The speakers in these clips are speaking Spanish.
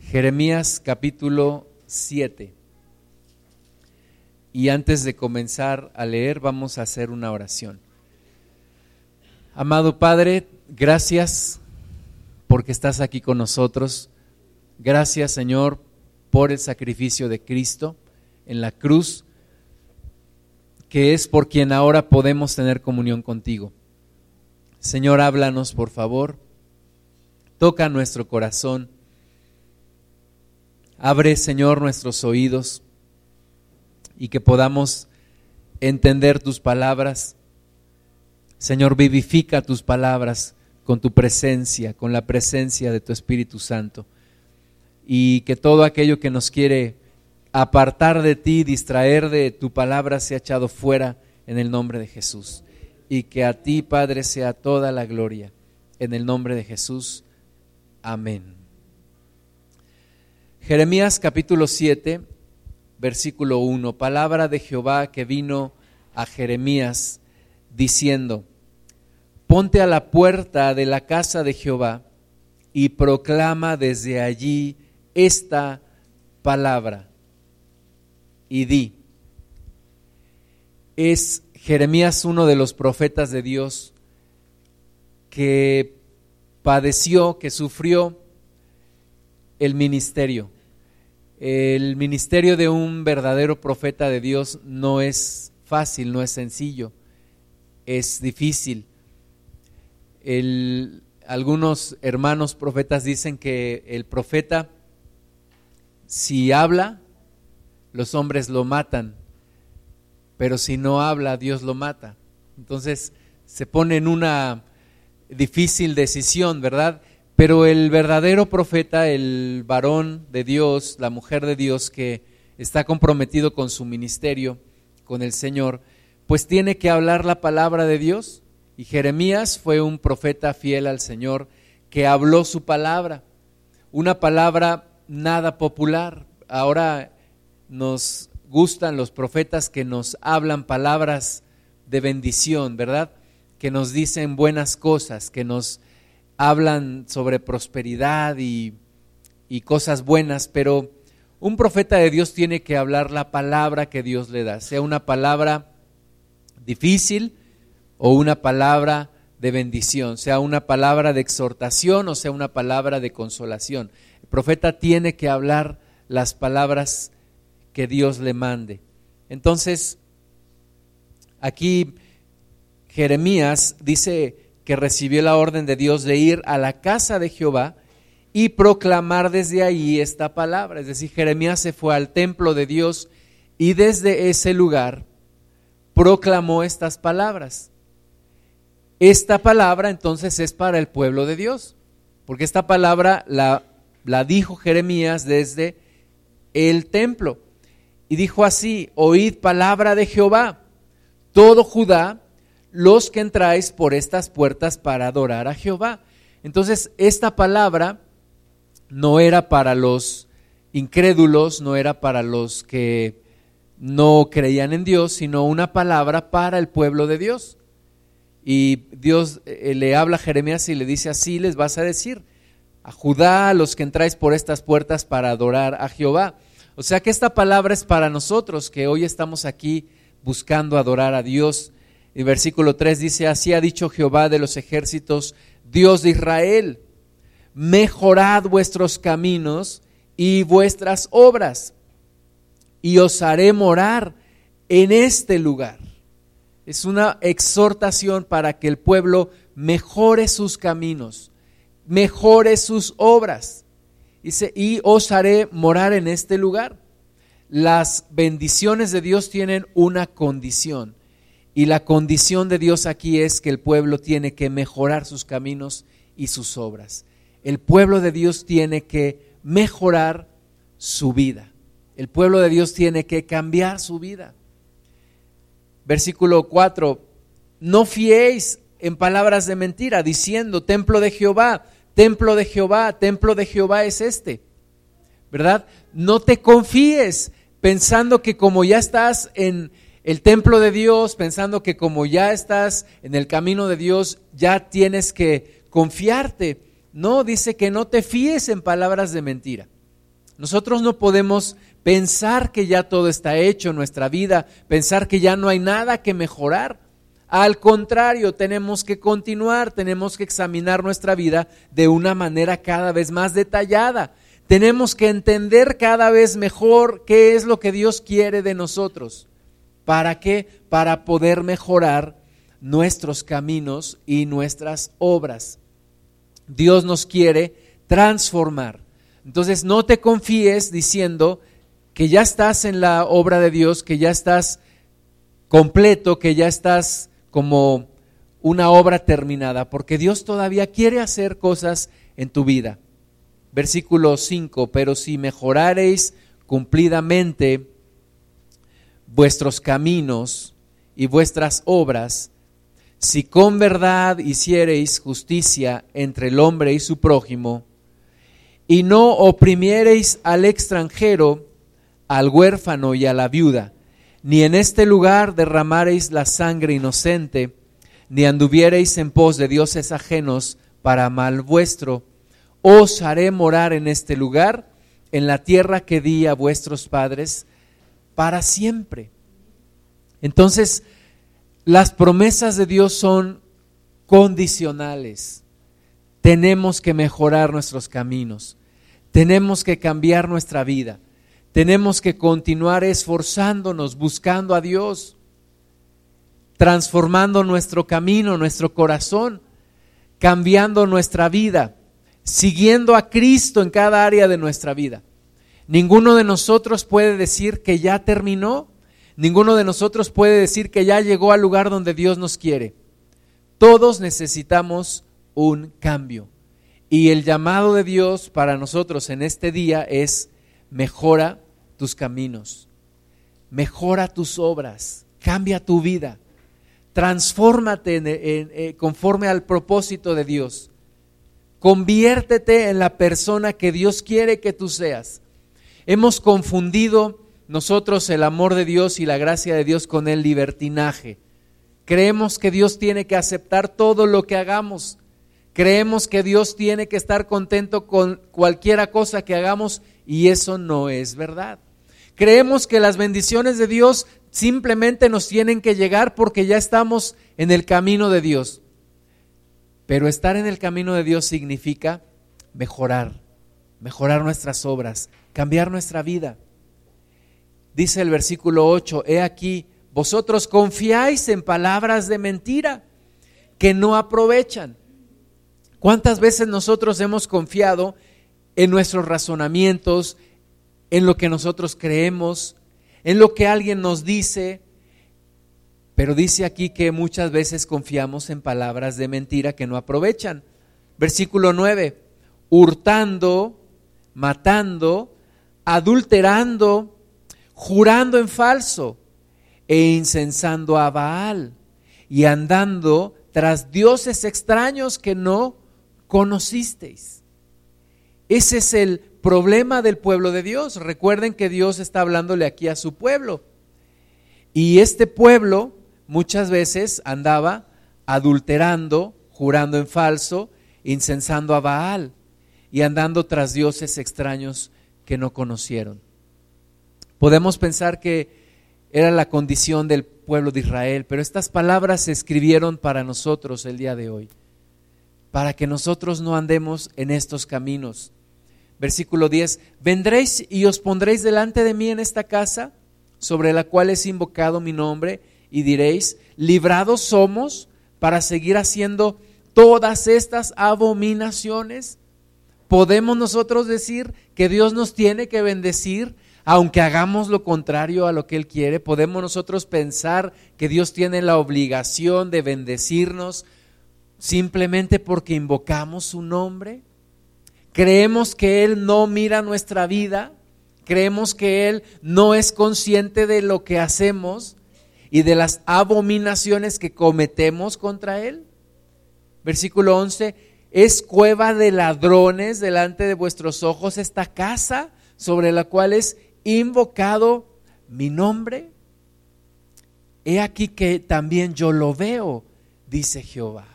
Jeremías capítulo 7. Y antes de comenzar a leer, vamos a hacer una oración. Amado Padre, gracias porque estás aquí con nosotros. Gracias, Señor, por el sacrificio de Cristo en la cruz, que es por quien ahora podemos tener comunión contigo. Señor, háblanos, por favor. Toca nuestro corazón Abre, Señor, nuestros oídos y que podamos entender tus palabras. Señor, vivifica tus palabras con tu presencia, con la presencia de tu Espíritu Santo. Y que todo aquello que nos quiere apartar de ti, distraer de tu palabra, sea echado fuera en el nombre de Jesús. Y que a ti, Padre, sea toda la gloria. En el nombre de Jesús. Amén. Jeremías capítulo 7, versículo 1, palabra de Jehová que vino a Jeremías diciendo, ponte a la puerta de la casa de Jehová y proclama desde allí esta palabra y di. Es Jeremías uno de los profetas de Dios que padeció, que sufrió el ministerio. El ministerio de un verdadero profeta de Dios no es fácil, no es sencillo, es difícil. algunos hermanos profetas dicen que el profeta, si habla, los hombres lo matan, pero si no habla, Dios lo mata. Entonces se pone en una difícil decisión, ¿verdad? Pero el verdadero profeta, el varón de Dios, la mujer de Dios que está comprometido con su ministerio, con el Señor, pues tiene que hablar la palabra de Dios. Y Jeremías fue un profeta fiel al Señor que habló su palabra, una palabra nada popular. Ahora nos gustan los profetas que nos hablan palabras de bendición, ¿verdad? Que nos dicen buenas cosas, que nos hablan sobre prosperidad y, cosas buenas, pero un profeta de Dios tiene que hablar la palabra que Dios le da, sea una palabra difícil o una palabra de bendición, sea una palabra de exhortación o sea una palabra de consolación. El profeta tiene que hablar las palabras que Dios le mande. Entonces, aquí Jeremías dice que recibió la orden de Dios de ir a la casa de Jehová y proclamar desde ahí esta palabra. Es decir, Jeremías se fue al templo de Dios y desde ese lugar proclamó estas palabras. Esta palabra entonces es para el pueblo de Dios, porque esta palabra la, la dijo Jeremías desde el templo. Y dijo así, oíd palabra de Jehová, todo Judá los que entráis por estas puertas para adorar a Jehová. Entonces, esta palabra no era para los incrédulos, no era para los que no creían en Dios, sino una palabra para el pueblo de Dios. Y Dios eh, le habla a Jeremías y le dice así, les vas a decir, a Judá, a los que entráis por estas puertas para adorar a Jehová. O sea que esta palabra es para nosotros que hoy estamos aquí buscando adorar a Dios y versículo 3 dice, así ha dicho Jehová de los ejércitos, Dios de Israel, mejorad vuestros caminos y vuestras obras, y os haré morar en este lugar. Es una exhortación para que el pueblo mejore sus caminos, mejore sus obras. Dice, y os haré morar en este lugar. Las bendiciones de Dios tienen una condición y la condición de Dios aquí es que el pueblo tiene que mejorar sus caminos y sus obras. El pueblo de Dios tiene que mejorar su vida. El pueblo de Dios tiene que cambiar su vida. Versículo 4, no fiéis en palabras de mentira, diciendo, templo de Jehová, templo de Jehová, templo de Jehová es este. ¿Verdad? No te confíes pensando que como ya estás en, el templo de Dios pensando que como ya estás en el camino de Dios, ya tienes que confiarte. No, dice que no te fíes en palabras de mentira. Nosotros no podemos pensar que ya todo está hecho en nuestra vida, pensar que ya no hay nada que mejorar. Al contrario, tenemos que continuar, tenemos que examinar nuestra vida de una manera cada vez más detallada. Tenemos que entender cada vez mejor qué es lo que Dios quiere de nosotros. ¿Para qué? Para poder mejorar nuestros caminos y nuestras obras. Dios nos quiere transformar. Entonces no te confíes diciendo que ya estás en la obra de Dios, que ya estás completo, que ya estás como una obra terminada, porque Dios todavía quiere hacer cosas en tu vida. Versículo 5, pero si mejorareis cumplidamente vuestros caminos y vuestras obras, si con verdad hiciereis justicia entre el hombre y su prójimo, y no oprimiereis al extranjero, al huérfano y a la viuda, ni en este lugar derramareis la sangre inocente, ni anduviereis en pos de dioses ajenos para mal vuestro. Os haré morar en este lugar, en la tierra que di a vuestros padres, para siempre. Entonces, las promesas de Dios son condicionales. Tenemos que mejorar nuestros caminos. Tenemos que cambiar nuestra vida. Tenemos que continuar esforzándonos, buscando a Dios, transformando nuestro camino, nuestro corazón, cambiando nuestra vida, siguiendo a Cristo en cada área de nuestra vida. Ninguno de nosotros puede decir que ya terminó, ninguno de nosotros puede decir que ya llegó al lugar donde Dios nos quiere. Todos necesitamos un cambio. Y el llamado de Dios para nosotros en este día es mejora tus caminos, mejora tus obras, cambia tu vida, transfórmate eh, conforme al propósito de Dios, conviértete en la persona que Dios quiere que tú seas. Hemos confundido nosotros el amor de Dios y la gracia de Dios con el libertinaje. Creemos que Dios tiene que aceptar todo lo que hagamos. Creemos que Dios tiene que estar contento con cualquiera cosa que hagamos y eso no es verdad. Creemos que las bendiciones de Dios simplemente nos tienen que llegar porque ya estamos en el camino de Dios. Pero estar en el camino de Dios significa mejorar, mejorar nuestras obras, cambiar nuestra vida. Dice el versículo 8, he aquí, vosotros confiáis en palabras de mentira que no aprovechan ¿Cuántas veces nosotros hemos confiado en nuestros razonamientos, en lo que nosotros creemos, en lo que alguien nos dice? Pero dice aquí que muchas veces confiamos en palabras de mentira que no aprovechan. Versículo 9, hurtando, matando, adulterando, jurando en falso e incensando a Baal y andando tras dioses extraños que no conocisteis. Ese es el problema del pueblo de Dios. Recuerden que Dios está hablándole aquí a su pueblo. Y este pueblo muchas veces andaba adulterando, jurando en falso, incensando a Baal y andando tras dioses extraños que no conocieron. Podemos pensar que era la condición del pueblo de Israel, pero estas palabras se escribieron para nosotros el día de hoy para que nosotros no andemos en estos caminos. Versículo 10, vendréis y os pondréis delante de mí en esta casa sobre la cual es invocado mi nombre y diréis, librados somos para seguir haciendo todas estas abominaciones. ¿Podemos nosotros decir que Dios nos tiene que bendecir aunque hagamos lo contrario a lo que Él quiere? ¿Podemos nosotros pensar que Dios tiene la obligación de bendecirnos simplemente porque invocamos su nombre? ¿Creemos que Él no mira nuestra vida? ¿Creemos que Él no es consciente de lo que hacemos y de las abominaciones que cometemos contra Él? Versículo 11, es cueva de ladrones delante de vuestros ojos esta casa sobre la cual es invocado mi nombre. He aquí que también yo lo veo, dice Jehová.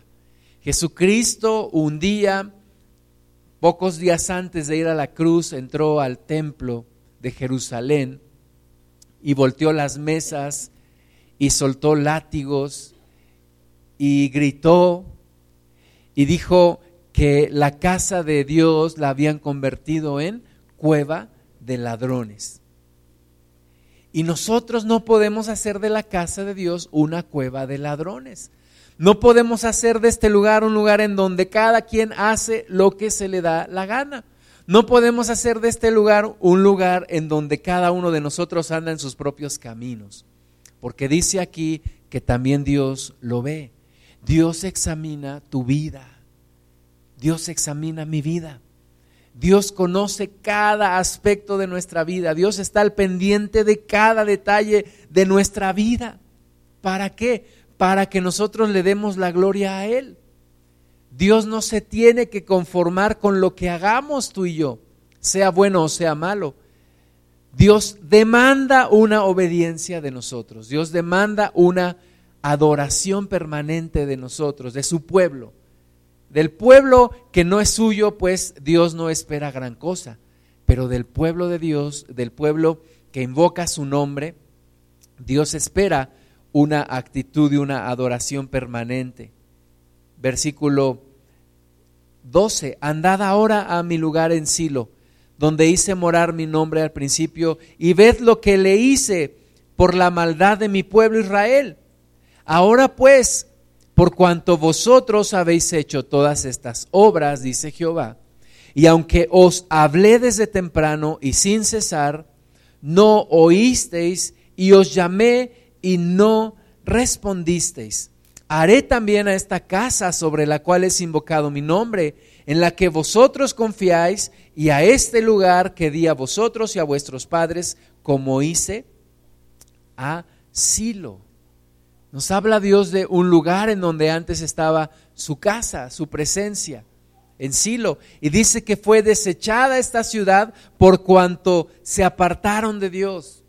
Jesucristo un día pocos días antes de ir a la cruz, entró al templo de Jerusalén y volteó las mesas y soltó látigos y gritó y dijo que la casa de Dios la habían convertido en cueva de ladrones. Y nosotros no podemos hacer de la casa de Dios una cueva de ladrones. No podemos hacer de este lugar un lugar en donde cada quien hace lo que se le da la gana. No podemos hacer de este lugar un lugar en donde cada uno de nosotros anda en sus propios caminos. Porque dice aquí que también Dios lo ve. Dios examina tu vida. Dios examina mi vida. Dios conoce cada aspecto de nuestra vida. Dios está al pendiente de cada detalle de nuestra vida. ¿Para qué? Para que nosotros le demos la gloria a Él. Dios no se tiene que conformar con lo que hagamos tú y yo, sea bueno o sea malo. Dios demanda una obediencia de nosotros. Dios demanda una adoración permanente de nosotros, de su pueblo. Del pueblo que no es suyo, pues Dios no espera gran cosa, pero del pueblo de Dios, del pueblo que invoca su nombre, Dios espera una actitud y una adoración permanente. Versículo 12, andad ahora a mi lugar en Silo, donde hice morar mi nombre al principio, y ved lo que le hice por la maldad de mi pueblo Israel. Ahora pues, por cuanto vosotros habéis hecho todas estas obras, dice Jehová, y aunque os hablé desde temprano y sin cesar, no oísteis y os llamé y no respondisteis. Haré también a esta casa sobre la cual es invocado mi nombre, en la que vosotros confiáis, y a este lugar que di a vosotros y a vuestros padres, como hice a Silo. Nos habla Dios de un lugar en donde antes estaba su casa, su presencia, en Silo. Y dice que fue desechada esta ciudad por cuanto se apartaron de Dios.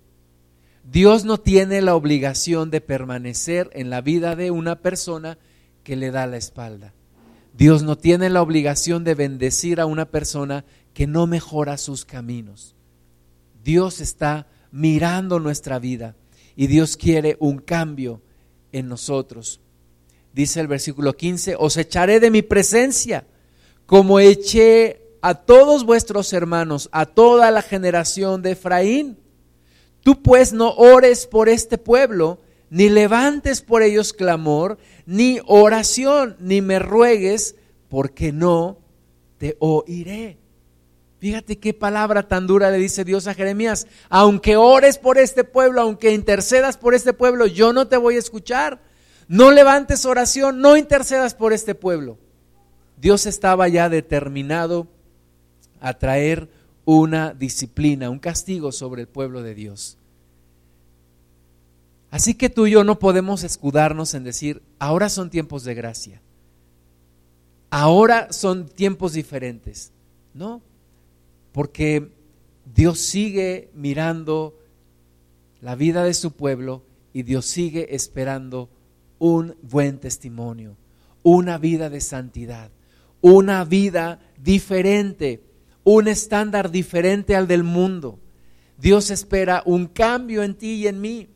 Dios no tiene la obligación de permanecer en la vida de una persona que le da la espalda. Dios no tiene la obligación de bendecir a una persona que no mejora sus caminos. Dios está mirando nuestra vida y Dios quiere un cambio en nosotros. Dice el versículo 15, os echaré de mi presencia, como eché a todos vuestros hermanos, a toda la generación de Efraín. Tú pues no ores por este pueblo, ni levantes por ellos clamor, ni oración, ni me ruegues, porque no te oiré. Fíjate qué palabra tan dura le dice Dios a Jeremías. Aunque ores por este pueblo, aunque intercedas por este pueblo, yo no te voy a escuchar. No levantes oración, no intercedas por este pueblo. Dios estaba ya determinado a traer una disciplina, un castigo sobre el pueblo de Dios. Así que tú y yo no podemos escudarnos en decir, ahora son tiempos de gracia, ahora son tiempos diferentes. No, porque Dios sigue mirando la vida de su pueblo y Dios sigue esperando un buen testimonio, una vida de santidad, una vida diferente, un estándar diferente al del mundo. Dios espera un cambio en ti y en mí.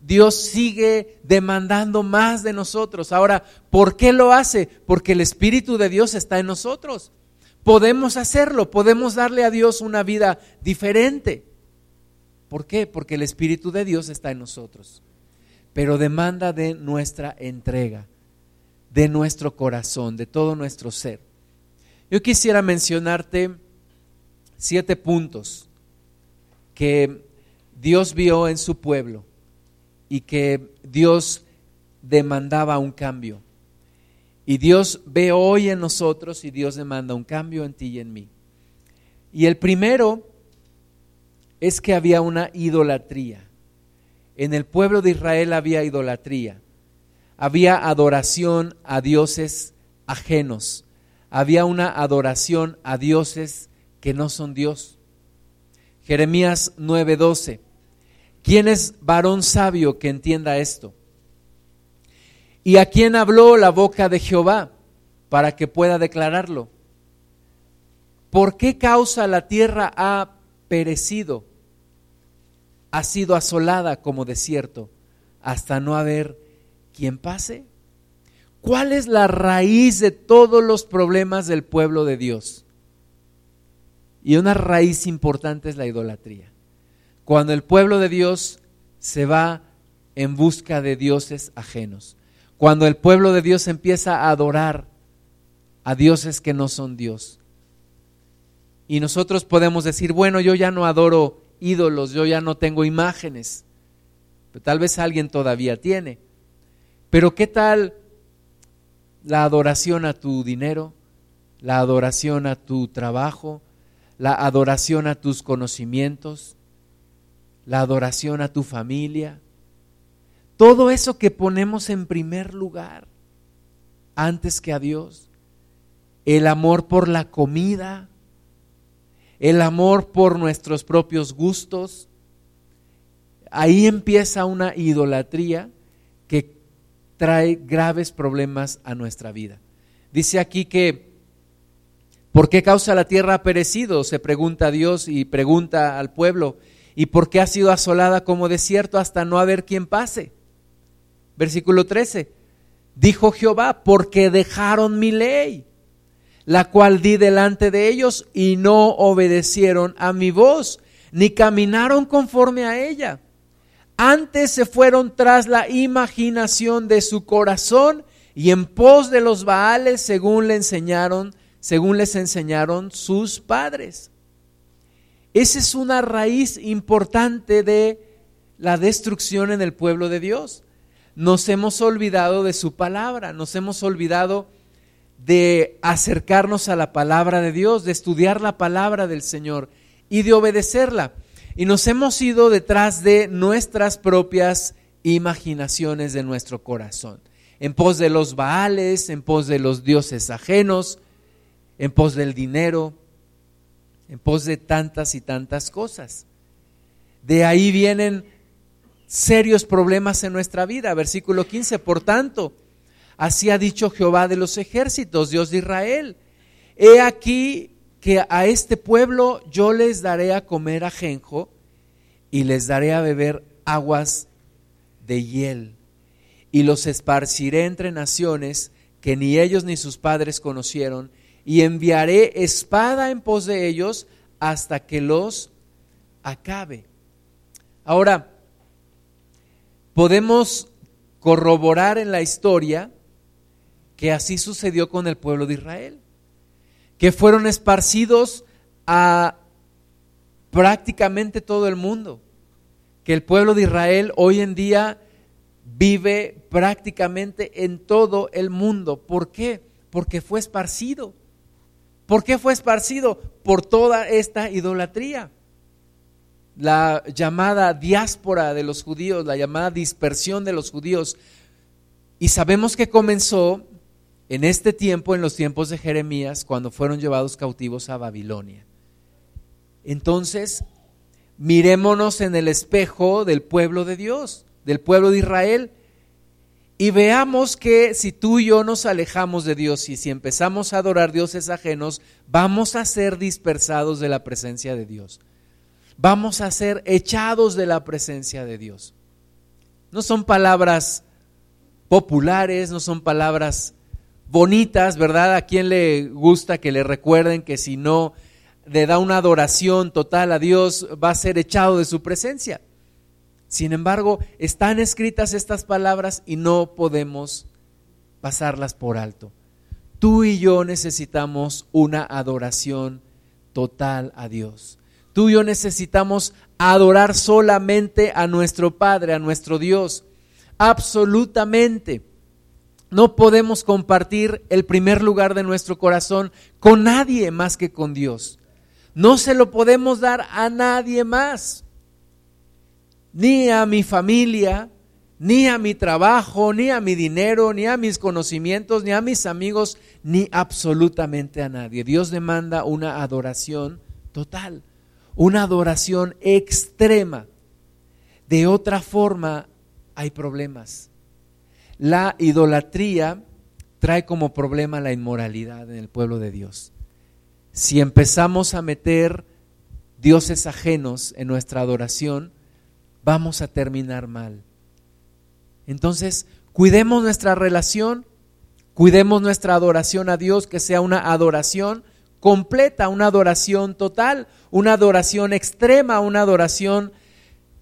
Dios sigue demandando más de nosotros. Ahora, ¿por qué lo hace? Porque el Espíritu de Dios está en nosotros podemos hacerlo, podemos darle a Dios una vida diferente. ¿Por qué? Porque el Espíritu de Dios está en nosotros, pero demanda de nuestra entrega, de nuestro corazón, de todo nuestro ser. Yo quisiera mencionarte siete puntos que Dios vio en su pueblo y que Dios demandaba un cambio. Y Dios ve hoy en nosotros y Dios demanda un cambio en ti y en mí. Y el primero es que había una idolatría. En el pueblo de Israel había idolatría. Había adoración a dioses ajenos. Había una adoración a dioses que no son Dios. Jeremías 9:12. ¿Quién es varón sabio que entienda esto? ¿Y a quién habló la boca de Jehová para que pueda declararlo? ¿por qué causa la tierra ha perecido? Ha sido asolada como desierto hasta no haber quien pase. ¿Cuál es la raíz de todos los problemas del pueblo de Dios? Y una raíz importante es la idolatría. Cuando el pueblo de Dios se va en busca de dioses ajenos. Cuando el pueblo de Dios empieza a adorar a dioses que no son Dios. Y nosotros podemos decir, bueno, yo ya no adoro ídolos, yo ya no tengo imágenes. Pero tal vez alguien todavía tiene. Pero ¿qué tal la adoración a tu dinero? La adoración a tu trabajo? La adoración a tus conocimientos? La adoración a tu familia? Todo eso que ponemos en primer lugar antes que a Dios. El amor por la comida, el amor por nuestros propios gustos. Ahí empieza una idolatría que trae graves problemas a nuestra vida. Dice aquí que, ¿por qué causa la tierra ha perecido? Se pregunta Dios y pregunta al pueblo. ¿Y por qué ha sido asolada como desierto hasta no haber quien pase? Versículo 13. Dijo Jehová, porque dejaron mi ley, la cual di delante de ellos y no obedecieron a mi voz, ni caminaron conforme a ella. Antes se fueron tras la imaginación de su corazón y en pos de los Baales según le enseñaron, según les enseñaron sus padres. Esa es una raíz importante de la destrucción en el pueblo de Dios nos hemos olvidado de su palabra, nos hemos olvidado de acercarnos a la palabra de Dios, de estudiar la palabra del Señor y de obedecerla. Y nos hemos ido detrás de nuestras propias imaginaciones de nuestro corazón, en pos de los baales, en pos de los dioses ajenos, en pos del dinero, en pos de tantas y tantas cosas. De ahí vienen serios problemas en nuestra vida. Versículo 15, por tanto, así ha dicho Jehová de los ejércitos, Dios de Israel. He aquí que a este pueblo yo les daré a comer ajenjo y les daré a beber aguas de hiel y los esparciré entre naciones que ni ellos ni sus padres conocieron y enviaré espada en pos de ellos hasta que los acabe. Ahora, podemos corroborar en la historia que así sucedió con el pueblo de Israel, que fueron esparcidos a prácticamente todo el mundo, que el pueblo de Israel hoy en día vive prácticamente en todo el mundo. ¿Por qué? Porque fue esparcido. ¿Por qué fue esparcido? Por toda esta idolatría la llamada diáspora de los judíos, la llamada dispersión de los judíos. Y sabemos que comenzó en este tiempo, en los tiempos de Jeremías, cuando fueron llevados cautivos a Babilonia. Entonces, mirémonos en el espejo del pueblo de Dios, del pueblo de Israel, y veamos que si tú y yo nos alejamos de Dios y si empezamos a adorar dioses ajenos, vamos a ser dispersados de la presencia de Dios vamos a ser echados de la presencia de Dios. No son palabras populares, no son palabras bonitas, ¿verdad? ¿A quién le gusta que le recuerden que si no le da una adoración total a Dios va a ser echado de su presencia? Sin embargo, están escritas estas palabras y no podemos pasarlas por alto. Tú y yo necesitamos una adoración total a Dios. Tú y yo necesitamos adorar solamente a nuestro Padre, a nuestro Dios. Absolutamente. No podemos compartir el primer lugar de nuestro corazón con nadie más que con Dios. No se lo podemos dar a nadie más. Ni a mi familia, ni a mi trabajo, ni a mi dinero, ni a mis conocimientos, ni a mis amigos, ni absolutamente a nadie. Dios demanda una adoración total una adoración extrema. De otra forma, hay problemas. La idolatría trae como problema la inmoralidad en el pueblo de Dios. si empezamos a meter dioses ajenos en nuestra adoración, vamos a terminar mal. Entonces, cuidemos nuestra relación, cuidemos nuestra adoración a Dios, que sea una adoración completa, una adoración total, una adoración extrema, una adoración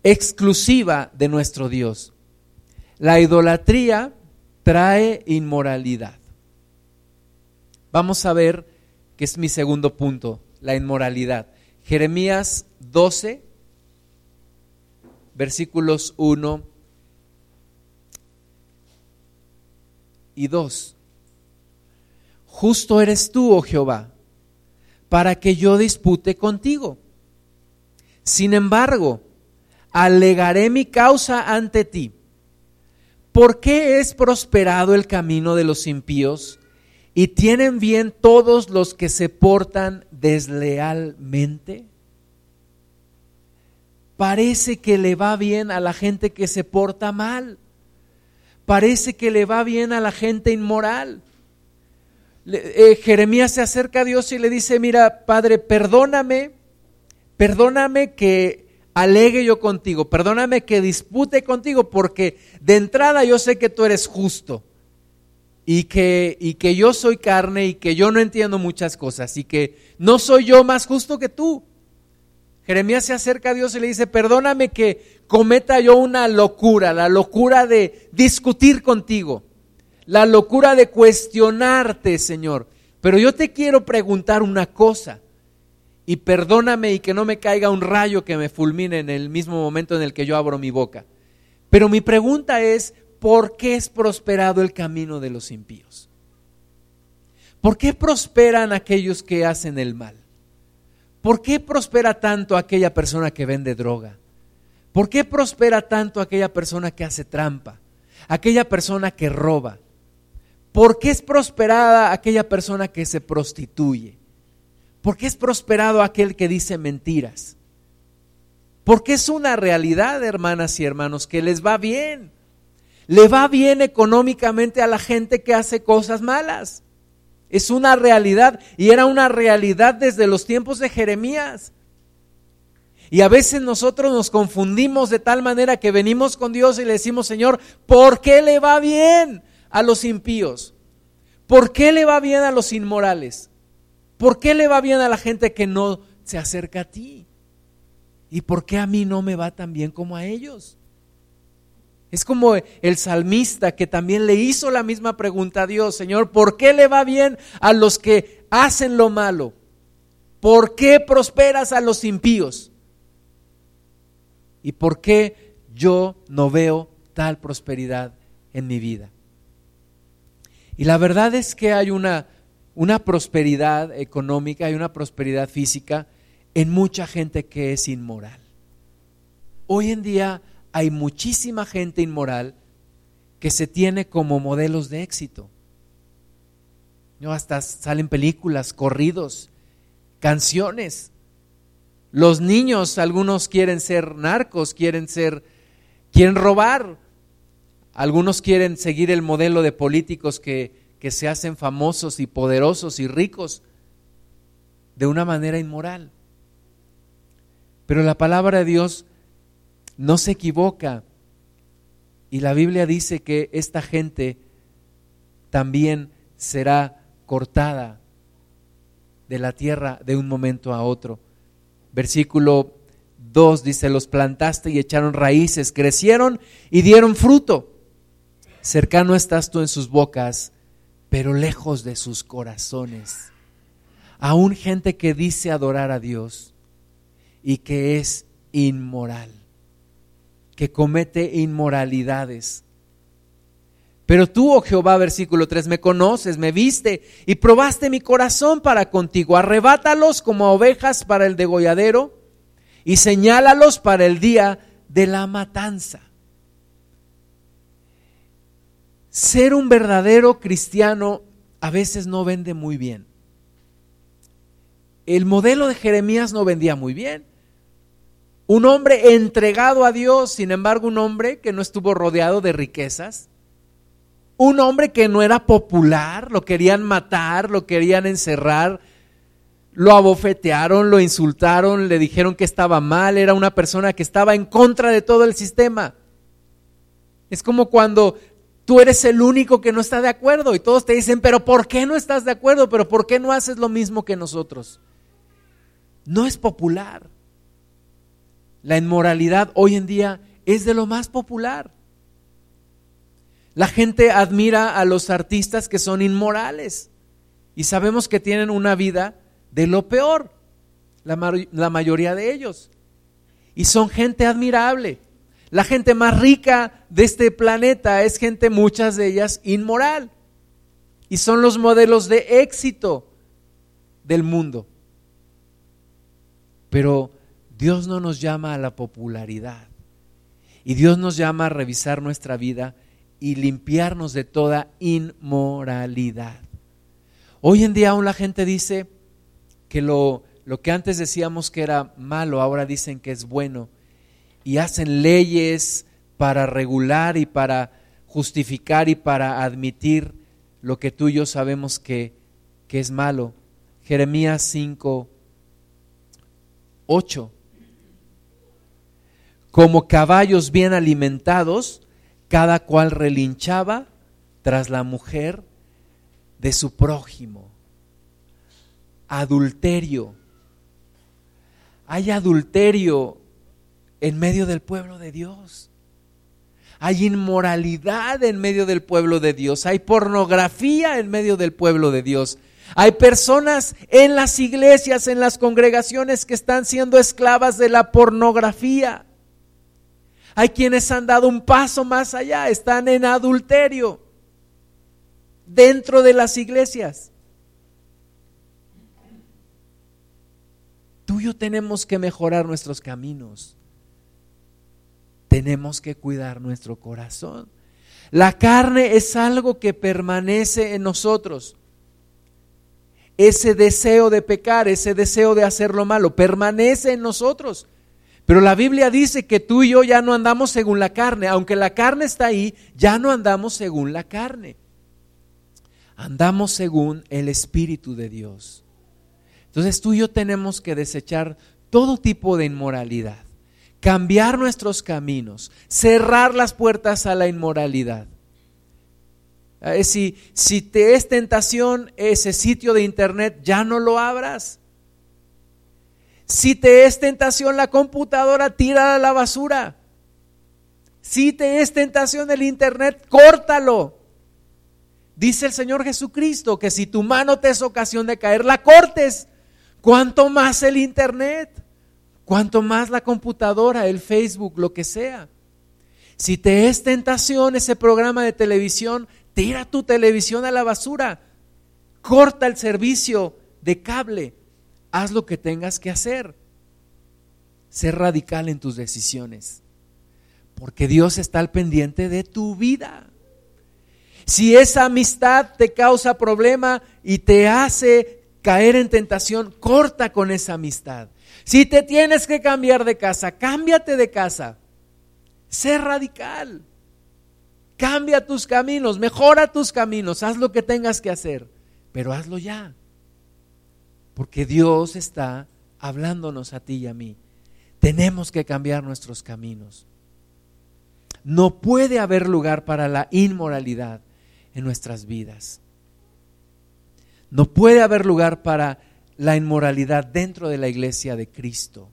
exclusiva de nuestro Dios. La idolatría trae inmoralidad. Vamos a ver que es mi segundo punto, la inmoralidad. Jeremías 12, versículos 1 y 2. Justo eres tú, oh Jehová, para que yo dispute contigo. Sin embargo, alegaré mi causa ante ti. ¿Por qué es prosperado el camino de los impíos y tienen bien todos los que se portan deslealmente? Parece que le va bien a la gente que se porta mal. Parece que le va bien a la gente inmoral. Eh, Jeremías se acerca a Dios y le dice, mira, Padre, perdóname, perdóname que alegue yo contigo, perdóname que dispute contigo, porque de entrada yo sé que tú eres justo y que, y que yo soy carne y que yo no entiendo muchas cosas y que no soy yo más justo que tú. Jeremías se acerca a Dios y le dice, perdóname que cometa yo una locura, la locura de discutir contigo, la locura de cuestionarte, Señor. Pero yo te quiero preguntar una cosa y perdóname y que no me caiga un rayo que me fulmine en el mismo momento en el que yo abro mi boca. Pero mi pregunta es, ¿por qué es prosperado el camino de los impíos? ¿Por qué prosperan aquellos que hacen el mal? ¿Por qué prospera tanto aquella persona que vende droga? ¿Por qué prospera tanto aquella persona que hace trampa? Aquella persona que roba. ¿Por qué es prosperada aquella persona que se prostituye? Porque es prosperado aquel que dice mentiras. Porque es una realidad, hermanas y hermanos, que les va bien. Le va bien económicamente a la gente que hace cosas malas. Es una realidad y era una realidad desde los tiempos de Jeremías. Y a veces nosotros nos confundimos de tal manera que venimos con Dios y le decimos, Señor, ¿por qué le va bien a los impíos? ¿Por qué le va bien a los inmorales? ¿Por qué le va bien a la gente que no se acerca a ti? ¿Y por qué a mí no me va tan bien como a ellos? Es como el salmista que también le hizo la misma pregunta a Dios, Señor, ¿por qué le va bien a los que hacen lo malo? ¿Por qué prosperas a los impíos? ¿Y por qué yo no veo tal prosperidad en mi vida? Y la verdad es que hay una una prosperidad económica y una prosperidad física en mucha gente que es inmoral. Hoy en día hay muchísima gente inmoral que se tiene como modelos de éxito. ¿No? Hasta salen películas, corridos, canciones. Los niños, algunos quieren ser narcos, quieren ser, quieren robar. Algunos quieren seguir el modelo de políticos que que se hacen famosos y poderosos y ricos de una manera inmoral. Pero la palabra de Dios no se equivoca y la Biblia dice que esta gente también será cortada de la tierra de un momento a otro. Versículo 2 dice, los plantaste y echaron raíces, crecieron y dieron fruto. Cercano estás tú en sus bocas pero lejos de sus corazones. Aún gente que dice adorar a Dios y que es inmoral, que comete inmoralidades. Pero tú, oh Jehová, versículo 3, me conoces, me viste y probaste mi corazón para contigo. Arrebátalos como ovejas para el degolladero y señálalos para el día de la matanza. Ser un verdadero cristiano a veces no vende muy bien. El modelo de Jeremías no vendía muy bien. Un hombre entregado a Dios, sin embargo, un hombre que no estuvo rodeado de riquezas. Un hombre que no era popular, lo querían matar, lo querían encerrar, lo abofetearon, lo insultaron, le dijeron que estaba mal, era una persona que estaba en contra de todo el sistema. Es como cuando tú eres el único que no está de acuerdo y todos te dicen, pero ¿por qué no estás de acuerdo? ¿Pero por qué no haces lo mismo que nosotros? No es popular. La inmoralidad hoy en día es de lo más popular. La gente admira a los artistas que son inmorales y sabemos que tienen una vida de lo peor, la, mayoría de ellos. Y son gente admirable. La gente más rica de este planeta es gente, muchas de ellas, inmoral. Y son los modelos de éxito del mundo. Pero Dios no nos llama a la popularidad. Y Dios nos llama a revisar nuestra vida y limpiarnos de toda inmoralidad. Hoy en día aún la gente dice que lo, lo que antes decíamos que era malo, ahora dicen que es bueno. Y hacen leyes para regular y para justificar y para admitir lo que tú y yo sabemos que, que es malo. Jeremías 5, 8. Como caballos bien alimentados, cada cual relinchaba tras la mujer de su prójimo. Adulterio. Hay adulterio en medio del pueblo de Dios. Hay inmoralidad en medio del pueblo de Dios. Hay pornografía en medio del pueblo de Dios. Hay personas en las iglesias, en las congregaciones que están siendo esclavas de la pornografía. Hay quienes han dado un paso más allá, están en adulterio dentro de las iglesias. Tú y yo tenemos que mejorar nuestros caminos. Tenemos que cuidar nuestro corazón. La carne es algo que permanece en nosotros. Ese deseo de pecar, ese deseo de hacer lo malo, permanece en nosotros. Pero la Biblia dice que tú y yo ya no andamos según la carne. Aunque la carne está ahí, ya no andamos según la carne. Andamos según el Espíritu de Dios. Entonces tú y yo tenemos que desechar todo tipo de inmoralidad, cambiar nuestros caminos, cerrar las puertas a la inmoralidad. Eh, si, si te es tentación ese sitio de internet, ya no lo abras. Si te es tentación la computadora, tírala a la basura. Si te es tentación el internet, córtalo. Dice el Señor Jesucristo que si tu mano te es ocasión de caer, la cortes. ¿Cuánto más el internet? ¿Cuánto más la computadora, el Facebook, lo que sea? Si te es tentación ese programa de televisión, tira tu televisión a la basura. Corta el servicio de cable haz lo que tengas que hacer. Sé radical en tus decisiones, porque Dios está al pendiente de tu vida. Si esa amistad te causa problema y te hace caer en tentación, corta con esa amistad. Si te tienes que cambiar de casa, cámbiate de casa. Sé radical. Cambia tus caminos, mejora tus caminos, haz lo que tengas que hacer, pero hazlo ya. Porque Dios está hablándonos a ti y a mí. Tenemos que cambiar nuestros caminos. No puede haber lugar para la inmoralidad en nuestras vidas. No puede haber lugar para la inmoralidad dentro de la iglesia de Cristo.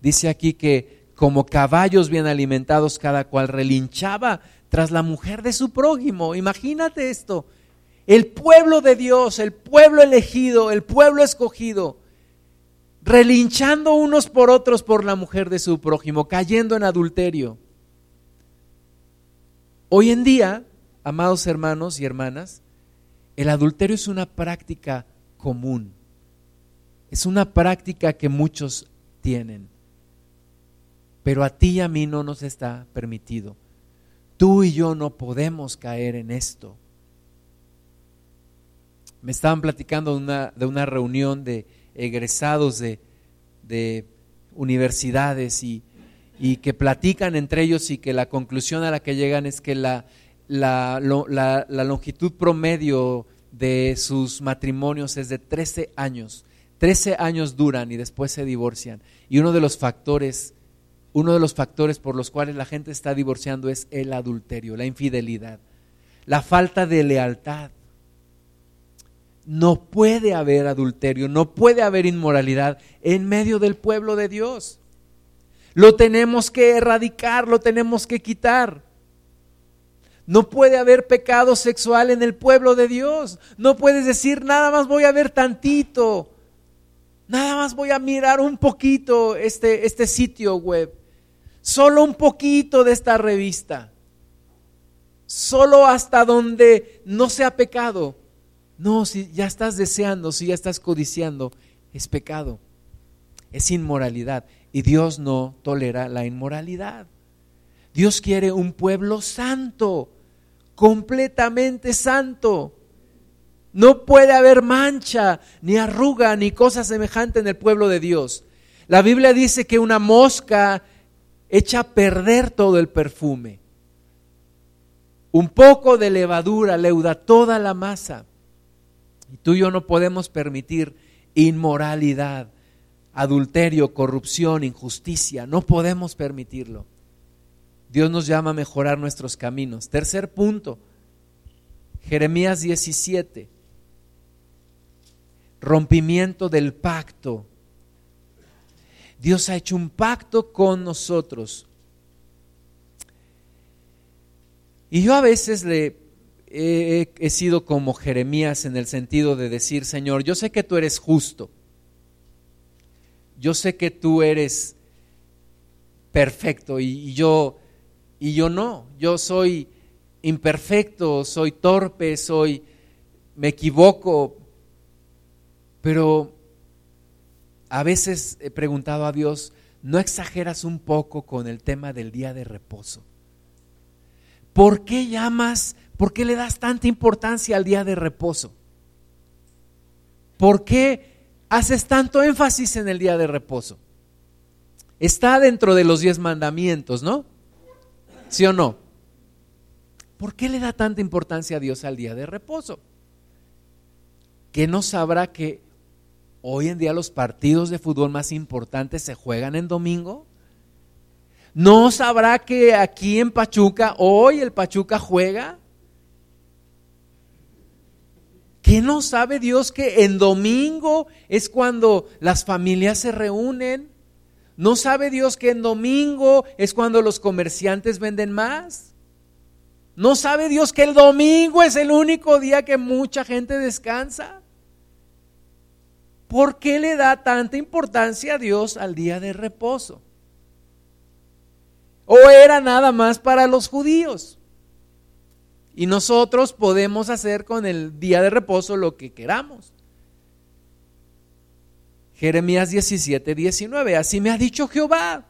Dice aquí que como caballos bien alimentados cada cual relinchaba tras la mujer de su prójimo. Imagínate esto. El pueblo de Dios, el pueblo elegido, el pueblo escogido, relinchando unos por otros por la mujer de su prójimo, cayendo en adulterio. Hoy en día, amados hermanos y hermanas, el adulterio es una práctica común. Es una práctica que muchos tienen. Pero a ti y a mí no nos está permitido. Tú y yo no podemos caer en esto me estaban platicando de una, de una reunión de egresados de, universidades y, que platican entre ellos y que la conclusión a la que llegan es que la, la, longitud promedio de sus matrimonios es de 13 años. 13 años duran y después se divorcian. Y uno de los factores, uno de los factores por los cuales la gente está divorciando es el adulterio, la infidelidad, la falta de lealtad. No puede haber adulterio, no puede haber inmoralidad en medio del pueblo de Dios. Lo tenemos que erradicar, lo tenemos que quitar. No puede haber pecado sexual en el pueblo de Dios. No puedes decir, nada más voy a ver tantito. Nada más voy a mirar un poquito este, este sitio web. Solo un poquito de esta revista. Solo hasta donde no sea pecado. No, si ya estás deseando, si ya estás codiciando, es pecado, es inmoralidad. Y Dios no tolera la inmoralidad. Dios quiere un pueblo santo, completamente santo. No puede haber mancha, ni arruga, ni cosa semejante en el pueblo de Dios. La Biblia dice que una mosca echa a perder todo el perfume. Un poco de levadura leuda toda la masa. Y tú y yo no podemos permitir inmoralidad, adulterio, corrupción, injusticia. No podemos permitirlo. Dios nos llama a mejorar nuestros caminos. Tercer punto, Jeremías 17. Rompimiento del pacto. Dios ha hecho un pacto con nosotros. Y yo a veces le he, sido como Jeremías en el sentido de decir, Señor, yo sé que tú eres justo, yo sé que tú eres perfecto y, yo y yo no, yo soy imperfecto, soy torpe, soy me equivoco, pero a veces he preguntado a Dios, ¿no exageras un poco con el tema del día de reposo? ¿Por qué llamas ¿Por qué le das tanta importancia al día de reposo? ¿Por qué haces tanto énfasis en el día de reposo? Está dentro de los diez mandamientos, ¿no? ¿Sí o no? ¿Por qué le da tanta importancia a Dios al día de reposo? ¿Que no sabrá que hoy en día los partidos de fútbol más importantes se juegan en domingo? ¿No sabrá que aquí en Pachuca hoy el Pachuca juega? ¿Qué no sabe Dios que en domingo es cuando las familias se reúnen? ¿No sabe Dios que en domingo es cuando los comerciantes venden más? ¿No sabe Dios que el domingo es el único día que mucha gente descansa? ¿Por qué le da tanta importancia a Dios al día de reposo? ¿O era nada más para los judíos? Y nosotros podemos hacer con el día de reposo lo que queramos. Jeremías 17, 19. Así me ha dicho Jehová.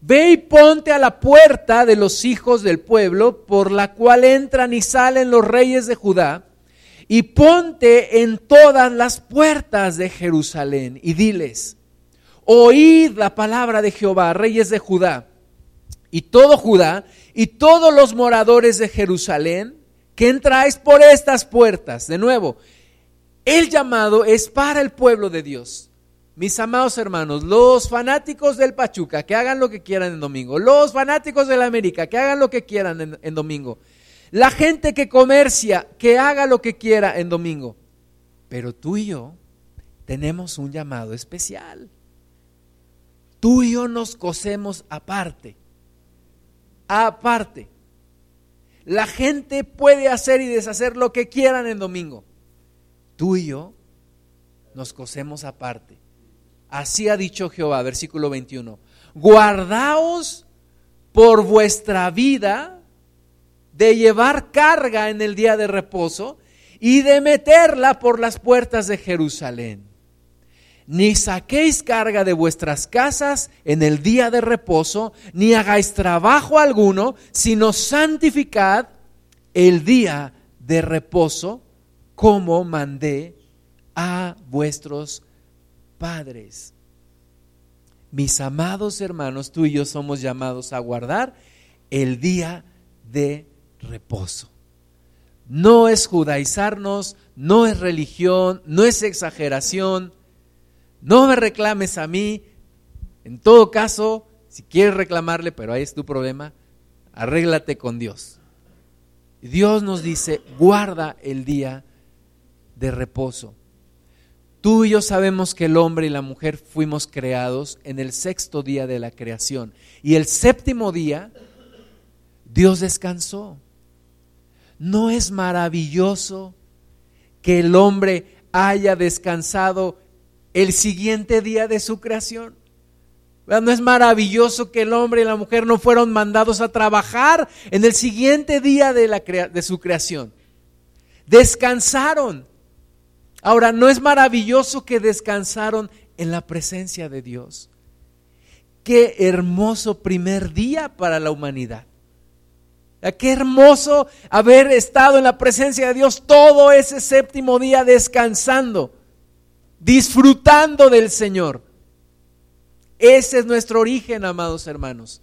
Ve y ponte a la puerta de los hijos del pueblo, por la cual entran y salen los reyes de Judá, y ponte en todas las puertas de Jerusalén, y diles, oíd la palabra de Jehová, reyes de Judá, y todo Judá, y todos los moradores de Jerusalén, que entráis por estas puertas. De nuevo, el llamado es para el pueblo de Dios. Mis amados hermanos, los fanáticos del Pachuca, que hagan lo que quieran en domingo. Los fanáticos de la América, que hagan lo que quieran en, en domingo. La gente que comercia, que haga lo que quiera en domingo. Pero tú y yo tenemos un llamado especial. Tú y yo nos cosemos aparte aparte. La gente puede hacer y deshacer lo que quieran en domingo. Tú y yo nos cosemos aparte. Así ha dicho Jehová, versículo 21. Guardaos por vuestra vida de llevar carga en el día de reposo y de meterla por las puertas de Jerusalén ni saquéis carga de vuestras casas en el día de reposo, ni hagáis trabajo alguno, sino santificad el día de reposo como mandé a vuestros padres. Mis amados hermanos, tú y yo somos llamados a guardar el día de reposo. no es judaizarnos, no es religión, no es exageración. No me reclames a mí. En todo caso, si quieres reclamarle, pero ahí es tu problema, arréglate con Dios. Dios nos dice, guarda el día de reposo. Tú y yo sabemos que el hombre y la mujer fuimos creados en el sexto día de la creación. Y el séptimo día, Dios descansó. ¿No es maravilloso que el hombre haya descansado el siguiente día de su creación? ¿No es maravilloso que el hombre y la mujer no fueron mandados a trabajar en el siguiente día de, la de su creación? Descansaron. Ahora, ¿no es maravilloso que descansaron en la presencia de Dios? Qué hermoso primer día para la humanidad. Qué hermoso haber estado en la presencia de Dios todo ese séptimo día descansando, disfrutando del Señor. Ese es nuestro origen, amados hermanos.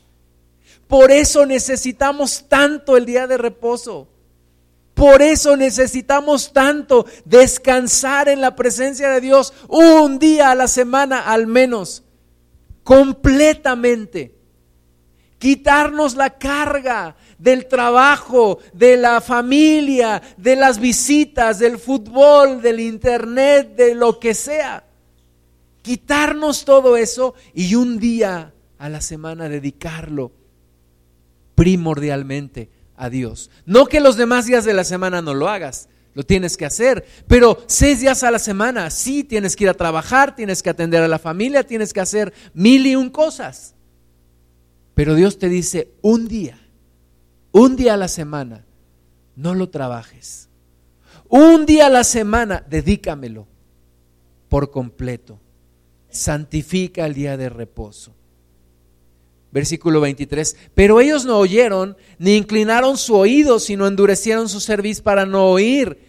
Por eso necesitamos tanto el día de reposo. Por eso necesitamos tanto descansar en la presencia de Dios un día a la semana al menos, completamente. Quitarnos la carga del trabajo, de la familia, de las visitas, del fútbol, del internet, de lo que sea. Quitarnos todo eso y un día a la semana dedicarlo primordialmente a Dios. No que los demás días de la semana no lo hagas, lo tienes que hacer, pero seis días a la semana, sí, tienes que ir a trabajar, tienes que atender a la familia, tienes que hacer mil y un cosas. Pero Dios te dice, un día, un día a la semana, no lo trabajes. Un día a la semana, dedícamelo por completo. Santifica el día de reposo. Versículo 23. Pero ellos no oyeron, ni inclinaron su oído, sino endurecieron su cerviz para no oír,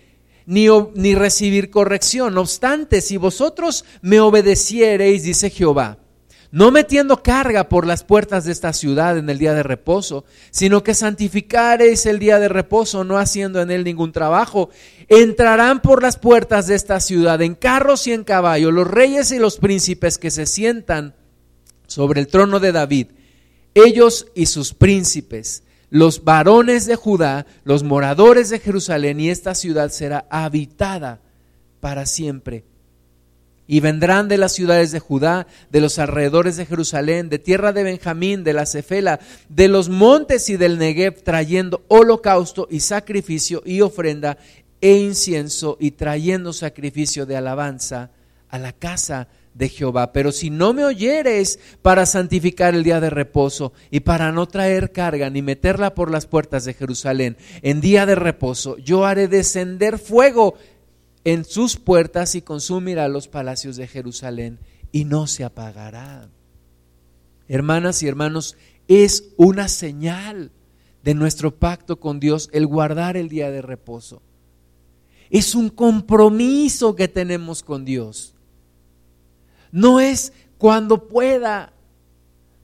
ni, ni recibir corrección. No obstante, si vosotros me obedeciereis, dice Jehová, no metiendo carga por las puertas de esta ciudad en el día de reposo, sino que santificareis el día de reposo, no haciendo en él ningún trabajo, entrarán por las puertas de esta ciudad en carros y en caballo los reyes y los príncipes que se sientan sobre el trono de David ellos y sus príncipes, los varones de Judá, los moradores de Jerusalén, y esta ciudad será habitada para siempre. Y vendrán de las ciudades de Judá, de los alrededores de Jerusalén, de tierra de Benjamín, de la Cefela, de los montes y del Negev, trayendo holocausto y sacrificio y ofrenda e incienso, y trayendo sacrificio de alabanza a la casa de Jehová. Pero si no me oyeres para santificar el día de reposo y para no traer carga ni meterla por las puertas de Jerusalén en día de reposo, yo haré descender fuego en sus puertas y consumirá los palacios de Jerusalén y no se apagará. Hermanas y hermanos, es una señal de nuestro pacto con Dios el guardar el día de reposo. Es un compromiso que tenemos con Dios. No es cuando pueda.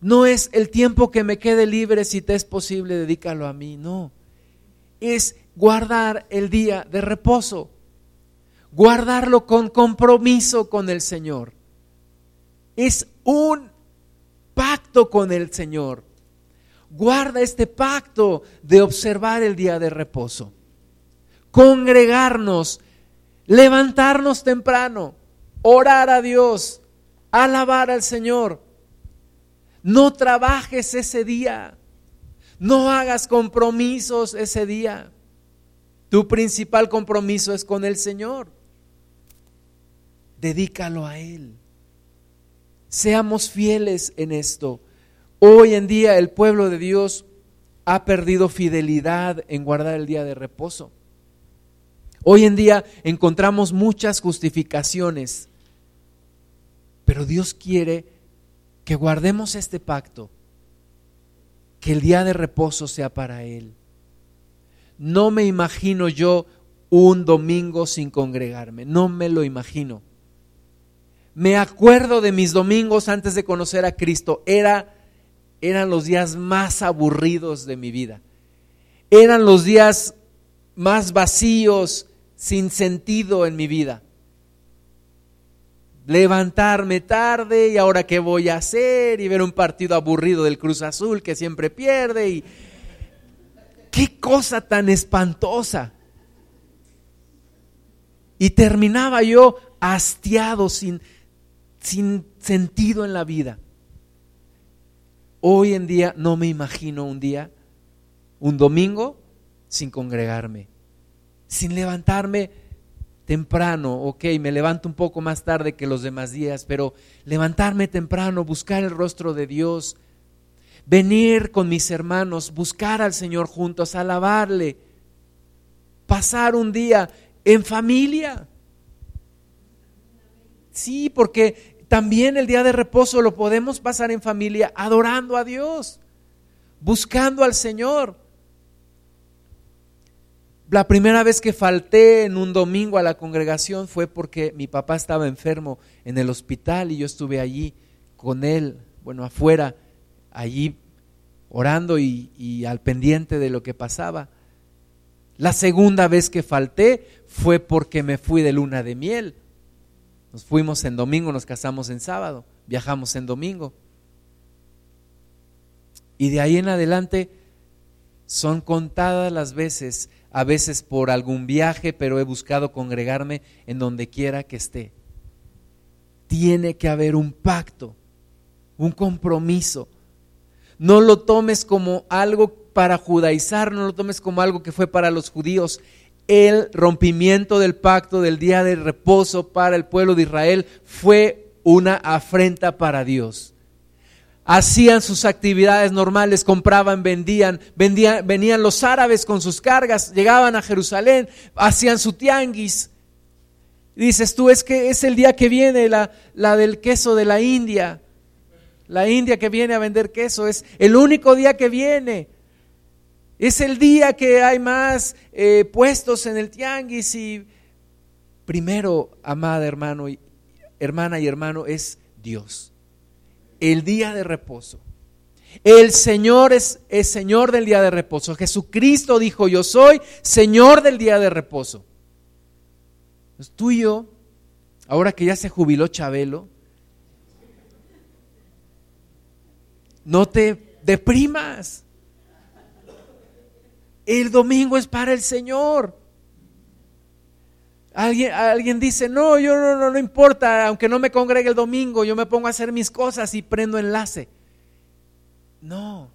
No es el tiempo que me quede libre, si te es posible, dedícalo a mí. No. Es guardar el día de reposo. Guardarlo con compromiso con el Señor. Es un pacto con el Señor. Guarda este pacto de observar el día de reposo. Congregarnos, levantarnos temprano, orar a Dios, alabar al Señor. No trabajes ese día. No hagas compromisos ese día. Tu principal compromiso es con el Señor. Dedícalo a Él. Seamos fieles en esto. Hoy en día el pueblo de Dios ha perdido fidelidad en guardar el día de reposo. Hoy en día encontramos muchas justificaciones pero Dios quiere que guardemos este pacto, que el día de reposo sea para Él. No me imagino yo un domingo sin congregarme, no me lo imagino. Me acuerdo de mis domingos antes de conocer a Cristo, Era, eran los días más aburridos de mi vida. Eran los días más vacíos, sin sentido en mi vida. Levantarme tarde y ahora qué voy a hacer y ver un partido aburrido del Cruz Azul que siempre pierde y qué cosa tan espantosa. Y terminaba yo hastiado, sin, sin sentido en la vida. Hoy en día no me imagino un día, un domingo, sin congregarme, sin levantarme temprano, ok, me levanto un poco más tarde que los demás días, pero levantarme temprano, buscar el rostro de Dios, venir con mis hermanos, buscar al Señor juntos, alabarle, pasar un día en familia. Sí, porque también el día de reposo lo podemos pasar en familia adorando a Dios, buscando al Señor. La primera vez que falté en un domingo a la congregación fue porque mi papá estaba enfermo en el hospital y yo estuve allí con él, bueno, afuera, allí orando y, al pendiente de lo que pasaba. La segunda vez que falté fue porque me fui de luna de miel. Nos fuimos en domingo, nos casamos en sábado, viajamos en domingo. Y de ahí en adelante son contadas las veces a veces por algún viaje, pero he buscado congregarme en donde quiera que esté. Tiene que haber un pacto, un compromiso. No lo tomes como algo para judaizar, no lo tomes como algo que fue para los judíos. El rompimiento del pacto del día de reposo para el pueblo de Israel fue una afrenta para Dios hacían sus actividades normales, compraban, vendían, venían los árabes con sus cargas, llegaban a Jerusalén, hacían su tianguis. Dices tú, es que es el día que viene la, la del queso de la India, la India que viene a vender queso, es el único día que viene. Es el día que hay más eh, puestos en el tianguis y primero, amada hermano, hermana y hermano, es Dios el día de reposo. El Señor es, Señor del día de reposo. Jesucristo dijo, yo soy Señor del día de reposo. Es tuyo, ahora que ya se jubiló Chabelo, no te deprimas. El domingo es para el Señor. Alguien, alguien dice, no, yo no, no, no importa, aunque no me congregue el domingo, yo me pongo a hacer mis cosas y prendo enlace. No,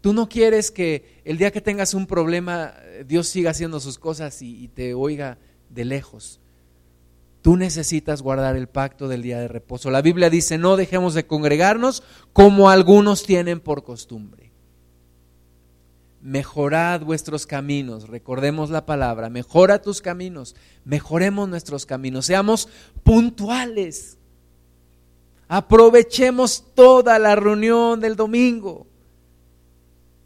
tú no quieres que el día que tengas un problema Dios siga haciendo sus cosas y, y te oiga de lejos. Tú necesitas guardar el pacto del día de reposo. La Biblia dice, no dejemos de congregarnos como algunos tienen por costumbre mejorad vuestros caminos, recordemos la palabra, mejora tus caminos, mejoremos nuestros caminos, seamos puntuales, aprovechemos toda la reunión del domingo,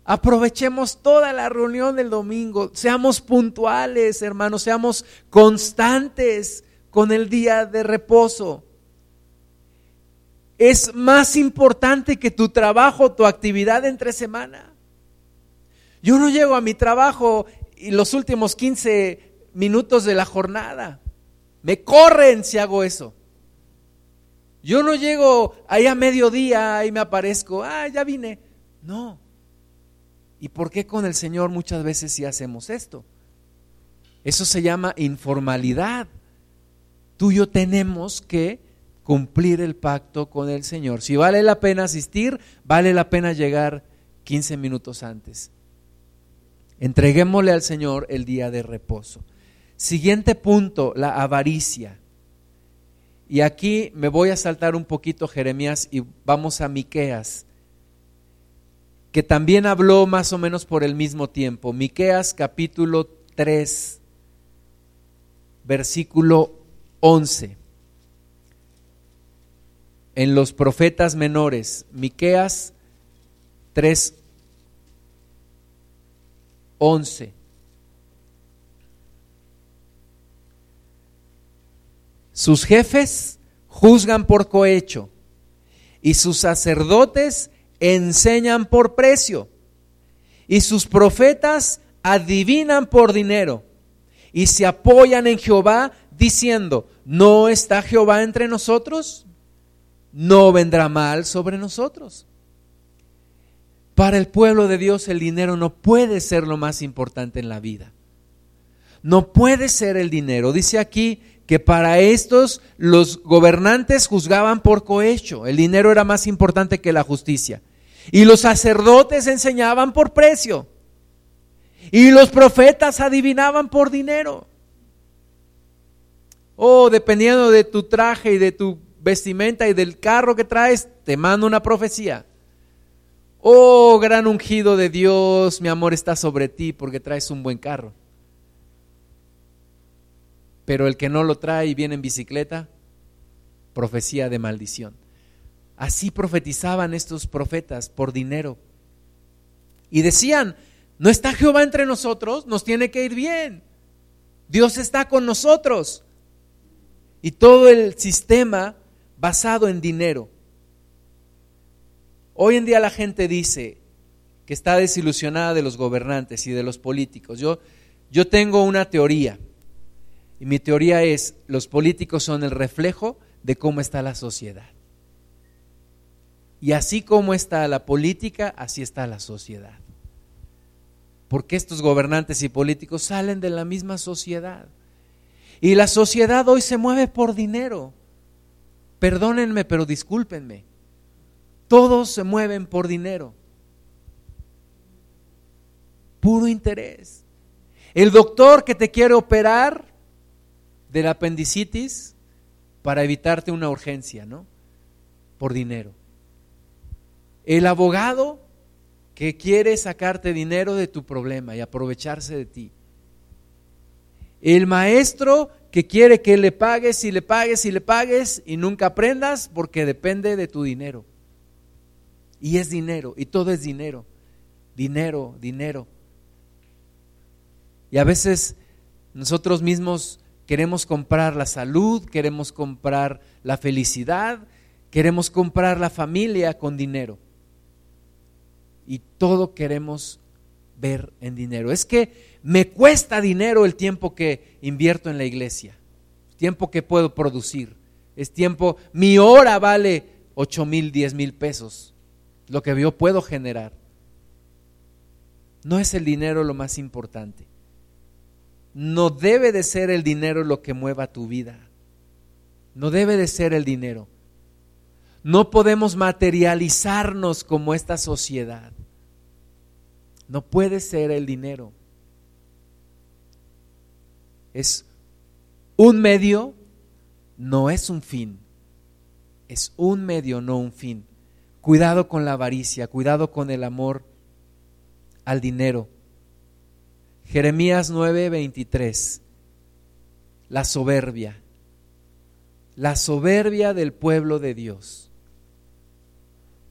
aprovechemos toda la reunión del domingo, seamos puntuales, hermanos, seamos constantes con el día de reposo. Es más importante que tu trabajo, tu actividad entre semana. Yo no llego a mi trabajo y los últimos 15 minutos de la jornada. Me corren si hago eso. Yo no llego ahí a mediodía y me aparezco, ah, ya vine. No. ¿Y por qué con el Señor muchas veces sí hacemos esto? Eso se llama informalidad. Tú y yo tenemos que cumplir el pacto con el Señor. Si vale la pena asistir, vale la pena llegar 15 minutos antes. Entreguémosle al Señor el día de reposo. Siguiente punto, la avaricia. Y aquí me voy a saltar un poquito Jeremías y vamos a Miqueas, que también habló más o menos por el mismo tiempo. Miqueas capítulo 3, versículo 11. En los profetas menores, Miqueas 3 11. Sus jefes juzgan por cohecho y sus sacerdotes enseñan por precio y sus profetas adivinan por dinero. y se apoyan en Jehová diciendo, ¿no está Jehová entre nosotros? No vendrá mal sobre nosotros. Para el pueblo de Dios el dinero no puede ser lo más importante en la vida. No puede ser el dinero. Dice aquí que para estos los gobernantes juzgaban por cohecho. El dinero era más importante que la justicia. Y los sacerdotes enseñaban por precio. Y los profetas adivinaban por dinero. Oh, dependiendo de tu traje y de tu vestimenta y del carro que traes, te mando una profecía. Oh, gran ungido de Dios, mi amor está sobre ti porque traes un buen carro. Pero el que no lo trae y viene en bicicleta, profecía de maldición. Así profetizaban estos profetas por dinero. Y decían, no está Jehová entre nosotros, nos tiene que ir bien. Dios está con nosotros. Y todo el sistema basado en dinero. Hoy en día la gente dice que está desilusionada de los gobernantes y de los políticos. Yo, yo tengo una teoría y mi teoría es, los políticos son el reflejo de cómo está la sociedad. Y así como está la política, así está la sociedad. Porque estos gobernantes y políticos salen de la misma sociedad. Y la sociedad hoy se mueve por dinero. Perdónenme, pero discúlpenme. Todos se mueven por dinero. Puro interés. El doctor que te quiere operar del apendicitis para evitarte una urgencia, ¿no? Por dinero. El abogado que quiere sacarte dinero de tu problema y aprovecharse de ti. El maestro que quiere que le pagues y le pagues y le pagues y nunca aprendas porque depende de tu dinero. Y es dinero, y todo es dinero. Dinero, dinero. Y a veces nosotros mismos queremos comprar la salud, queremos comprar la felicidad, queremos comprar la familia con dinero. Y todo queremos ver en dinero. Es que me cuesta dinero el tiempo que invierto en la iglesia, tiempo que puedo producir. Es tiempo, mi hora vale 8 mil, 10 mil pesos lo que yo puedo generar. No es el dinero lo más importante. No debe de ser el dinero lo que mueva tu vida. No debe de ser el dinero. No podemos materializarnos como esta sociedad. No puede ser el dinero. Es un medio, no es un fin. Es un medio, no un fin. Cuidado con la avaricia, cuidado con el amor al dinero. Jeremías 9:23, la soberbia, la soberbia del pueblo de Dios.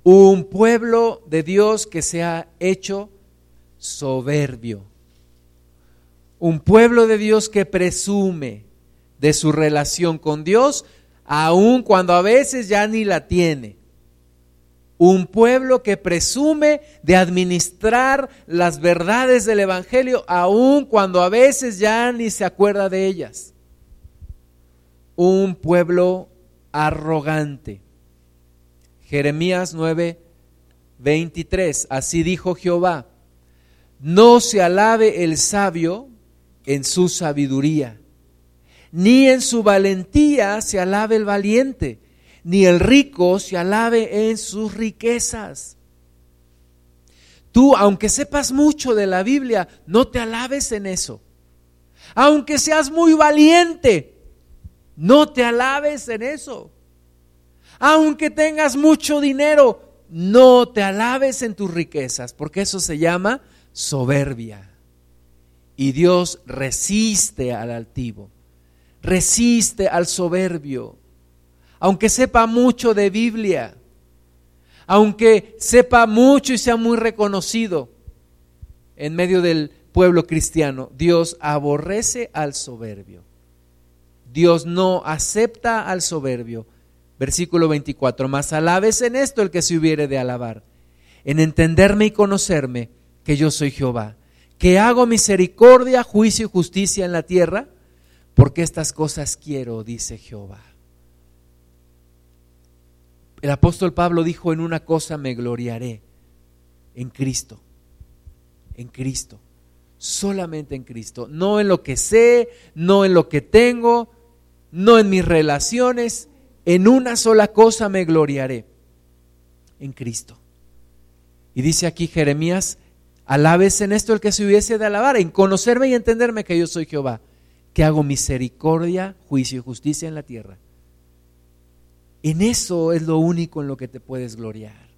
Un pueblo de Dios que se ha hecho soberbio. Un pueblo de Dios que presume de su relación con Dios, aun cuando a veces ya ni la tiene un pueblo que presume de administrar las verdades del Evangelio aun cuando a veces ya ni se acuerda de ellas. Un pueblo arrogante. Jeremías 9, 23. Así dijo Jehová, no se alabe el sabio en su sabiduría, ni en su valentía se alabe el valiente ni el rico se alabe en sus riquezas. Tú, aunque sepas mucho de la Biblia, no te alabes en eso. Aunque seas muy valiente, no te alabes en eso. Aunque tengas mucho dinero, no te alabes en tus riquezas, porque eso se llama soberbia. Y Dios resiste al altivo, resiste al soberbio aunque sepa mucho de Biblia, aunque sepa mucho y sea muy reconocido en medio del pueblo cristiano, Dios aborrece al soberbio. Dios no acepta al soberbio. Versículo 24, más alabes en esto el que se hubiere de alabar, en entenderme y conocerme que yo soy Jehová, que hago misericordia, juicio y justicia en la tierra, porque estas cosas quiero, dice Jehová. El apóstol Pablo dijo, en una cosa me gloriaré, en Cristo, en Cristo, solamente en Cristo, no en lo que sé, no en lo que tengo, no en mis relaciones, en una sola cosa me gloriaré, en Cristo. Y dice aquí Jeremías, alabes en esto el que se hubiese de alabar, en conocerme y entenderme que yo soy Jehová, que hago misericordia, juicio y justicia en la tierra. En eso es lo único en lo que te puedes gloriar,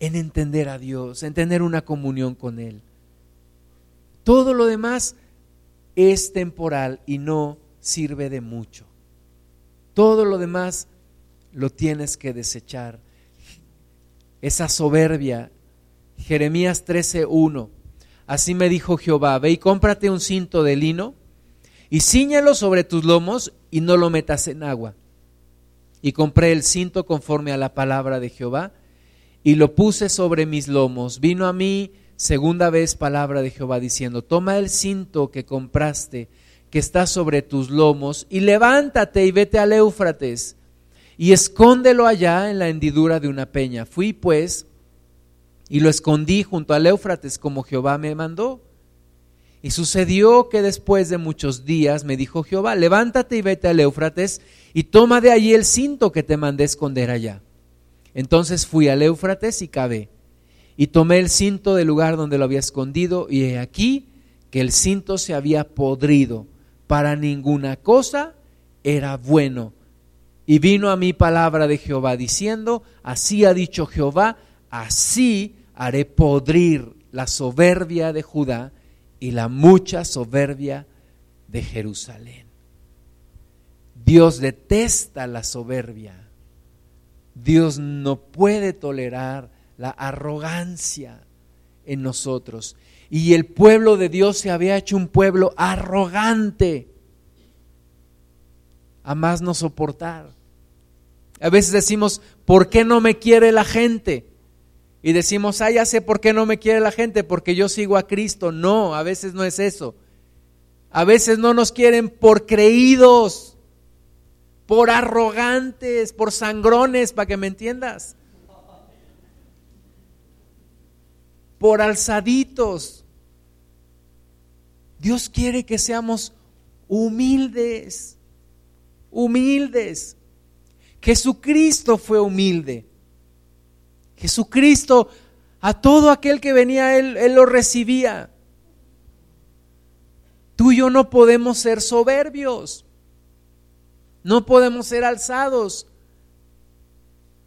en entender a Dios, en tener una comunión con Él. Todo lo demás es temporal y no sirve de mucho. Todo lo demás lo tienes que desechar. Esa soberbia, Jeremías 13:1. Así me dijo Jehová, ve y cómprate un cinto de lino y ciñalo sobre tus lomos y no lo metas en agua y compré el cinto conforme a la palabra de Jehová y lo puse sobre mis lomos. Vino a mí segunda vez palabra de Jehová diciendo, toma el cinto que compraste, que está sobre tus lomos, y levántate y vete al Éufrates, y escóndelo allá en la hendidura de una peña. Fui pues y lo escondí junto al Éufrates como Jehová me mandó. Y sucedió que después de muchos días me dijo Jehová, levántate y vete al Éufrates y toma de allí el cinto que te mandé esconder allá. Entonces fui al Éufrates y cavé, y tomé el cinto del lugar donde lo había escondido, y he aquí que el cinto se había podrido, para ninguna cosa era bueno. Y vino a mí palabra de Jehová diciendo, así ha dicho Jehová, así haré podrir la soberbia de Judá y la mucha soberbia de Jerusalén. Dios detesta la soberbia. Dios no puede tolerar la arrogancia en nosotros. Y el pueblo de Dios se había hecho un pueblo arrogante, a más no soportar. A veces decimos, ¿por qué no me quiere la gente? Y decimos, ah, ya sé por qué no me quiere la gente, porque yo sigo a Cristo. No, a veces no es eso. A veces no nos quieren por creídos, por arrogantes, por sangrones, para que me entiendas. Por alzaditos. Dios quiere que seamos humildes, humildes. Jesucristo fue humilde. Jesucristo, a todo aquel que venía Él, Él lo recibía. Tú y yo no podemos ser soberbios, no podemos ser alzados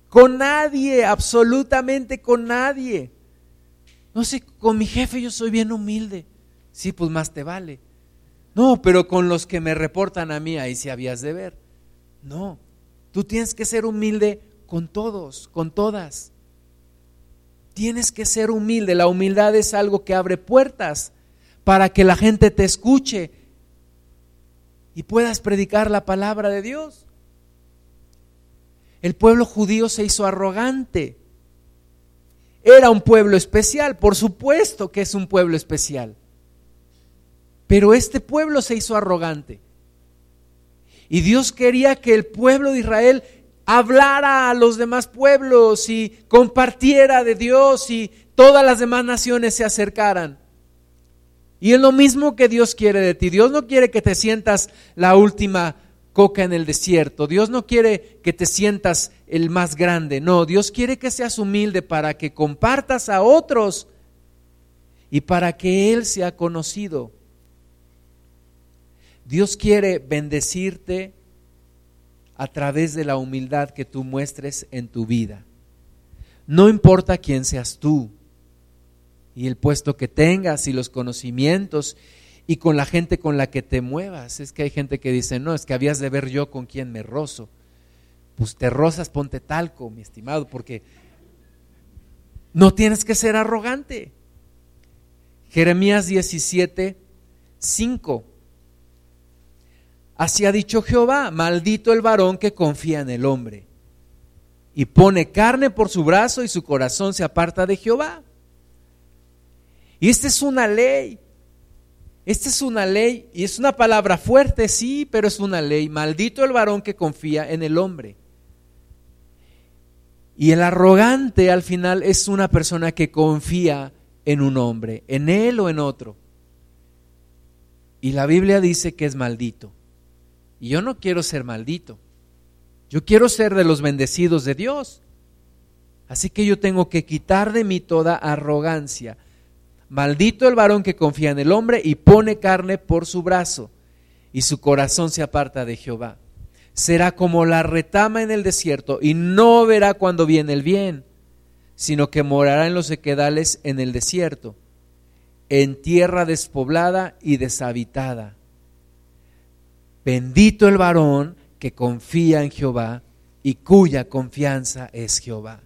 con nadie, absolutamente con nadie. No sé, con mi jefe yo soy bien humilde. Sí, pues más te vale. No, pero con los que me reportan a mí, ahí sí habías de ver. No, tú tienes que ser humilde con todos, con todas. Tienes que ser humilde. La humildad es algo que abre puertas para que la gente te escuche y puedas predicar la palabra de Dios. El pueblo judío se hizo arrogante. Era un pueblo especial, por supuesto que es un pueblo especial. Pero este pueblo se hizo arrogante. Y Dios quería que el pueblo de Israel hablara a los demás pueblos y compartiera de Dios y todas las demás naciones se acercaran. Y es lo mismo que Dios quiere de ti. Dios no quiere que te sientas la última coca en el desierto. Dios no quiere que te sientas el más grande. No, Dios quiere que seas humilde para que compartas a otros y para que Él sea conocido. Dios quiere bendecirte a través de la humildad que tú muestres en tu vida. No importa quién seas tú y el puesto que tengas y los conocimientos y con la gente con la que te muevas. Es que hay gente que dice, no, es que habías de ver yo con quién me rozo. Pues te rozas, ponte talco, mi estimado, porque no tienes que ser arrogante. Jeremías 17, 5. Así ha dicho Jehová, maldito el varón que confía en el hombre y pone carne por su brazo y su corazón se aparta de Jehová. Y esta es una ley. Esta es una ley y es una palabra fuerte, sí, pero es una ley. Maldito el varón que confía en el hombre. Y el arrogante al final es una persona que confía en un hombre, en él o en otro. Y la Biblia dice que es maldito. Y yo no quiero ser maldito. Yo quiero ser de los bendecidos de Dios. Así que yo tengo que quitar de mí toda arrogancia. Maldito el varón que confía en el hombre y pone carne por su brazo, y su corazón se aparta de Jehová. Será como la retama en el desierto, y no verá cuando viene el bien, sino que morará en los sequedales en el desierto, en tierra despoblada y deshabitada. Bendito el varón que confía en Jehová y cuya confianza es Jehová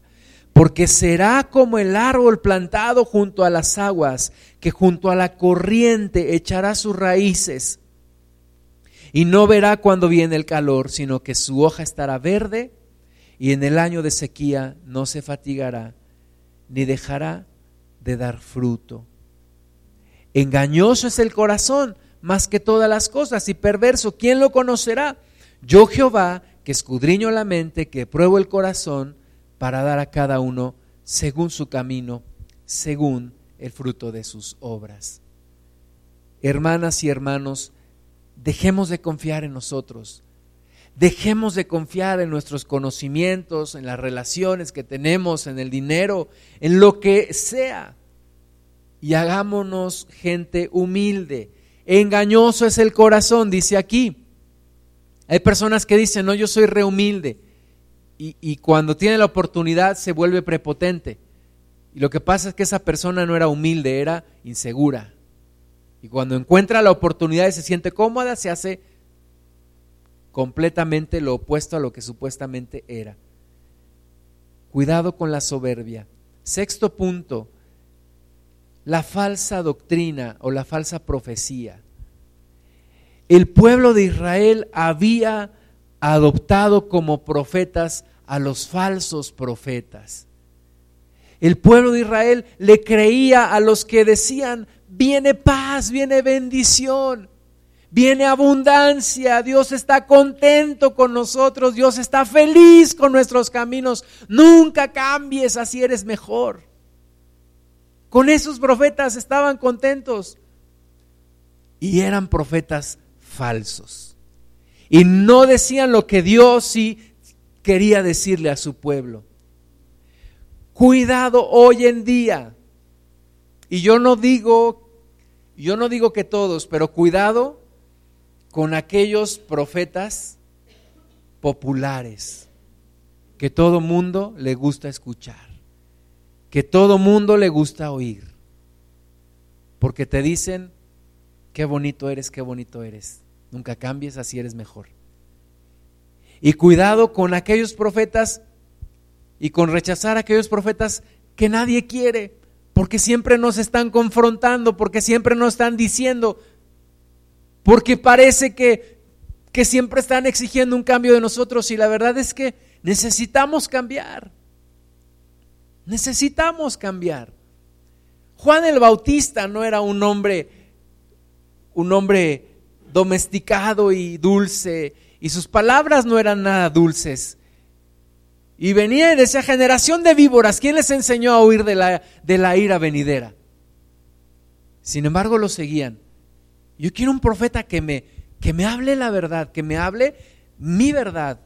porque será como el árbol plantado junto a las aguas, que junto a la corriente echará sus raíces, y no verá cuando viene el calor, sino que su hoja estará verde, y en el año de sequía no se fatigará, ni dejará de dar fruto. Engañoso es el corazón más que todas las cosas, y perverso, ¿quién lo conocerá? Yo Jehová, que escudriño la mente, que pruebo el corazón, para dar a cada uno según su camino, según el fruto de sus obras. Hermanas y hermanos, dejemos de confiar en nosotros, dejemos de confiar en nuestros conocimientos, en las relaciones que tenemos, en el dinero, en lo que sea, y hagámonos gente humilde. Engañoso es el corazón, dice aquí. Hay personas que dicen, no, yo soy rehumilde y, cuando tiene la oportunidad se vuelve prepotente. Y lo que pasa es que esa persona no era humilde, era insegura. Y cuando encuentra la oportunidad y se siente cómoda, se hace completamente lo opuesto a lo que supuestamente era. Cuidado con la soberbia. Sexto punto, la falsa doctrina o la falsa profecía. El pueblo de Israel había adoptado como profetas a los falsos profetas. El pueblo de Israel le creía a los que decían, viene paz, viene bendición, viene abundancia, Dios está contento con nosotros, Dios está feliz con nuestros caminos, nunca cambies, así eres mejor. Con esos profetas estaban contentos y eran profetas falsos y no decían lo que Dios sí quería decirle a su pueblo. Cuidado hoy en día. Y yo no digo, yo no digo que todos, pero cuidado con aquellos profetas populares que todo mundo le gusta escuchar, que todo mundo le gusta oír, porque te dicen, qué bonito eres, qué bonito eres. Nunca cambies, así eres mejor. Y cuidado con aquellos profetas y con rechazar a aquellos profetas que nadie quiere, porque siempre nos están confrontando, porque siempre nos están diciendo, porque parece que, que siempre están exigiendo un cambio de nosotros y la verdad es que necesitamos cambiar. Necesitamos cambiar. Juan el Bautista no era un hombre, un hombre domesticado y dulce, y sus palabras no eran nada dulces. Y venía de esa generación de víboras. ¿Quién les enseñó a huir de la, de la ira venidera? Sin embargo, lo seguían. Yo quiero un profeta que me, que me hable la verdad, que me hable mi verdad.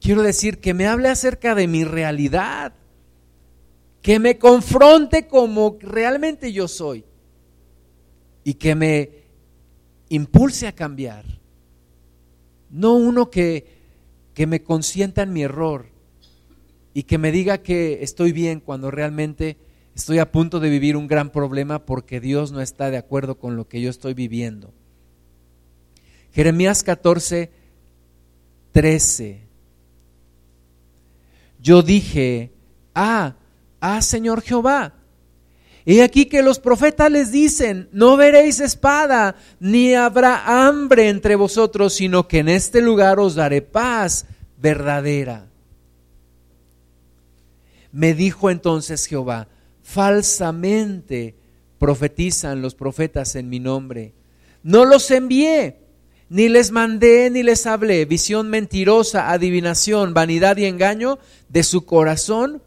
Quiero decir, que me hable acerca de mi realidad, que me confronte como realmente yo soy y que me impulse a cambiar. No uno que, que me consienta en mi error y que me diga que estoy bien cuando realmente estoy a punto de vivir un gran problema porque Dios no está de acuerdo con lo que yo estoy viviendo. Jeremías 14, 13. Yo dije, ah, ah, Señor Jehová, y aquí que los profetas les dicen, no veréis espada, ni habrá hambre entre vosotros, sino que en este lugar os daré paz verdadera. Me dijo entonces Jehová, falsamente profetizan los profetas en mi nombre. No los envié, ni les mandé, ni les hablé. Visión mentirosa, adivinación, vanidad y engaño de su corazón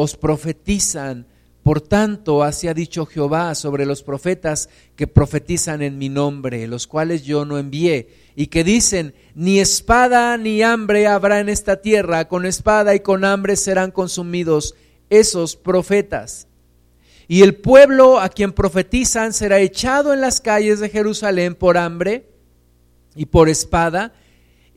os profetizan. Por tanto, así ha dicho Jehová sobre los profetas que profetizan en mi nombre, los cuales yo no envié, y que dicen, ni espada ni hambre habrá en esta tierra, con espada y con hambre serán consumidos esos profetas. Y el pueblo a quien profetizan será echado en las calles de Jerusalén por hambre y por espada,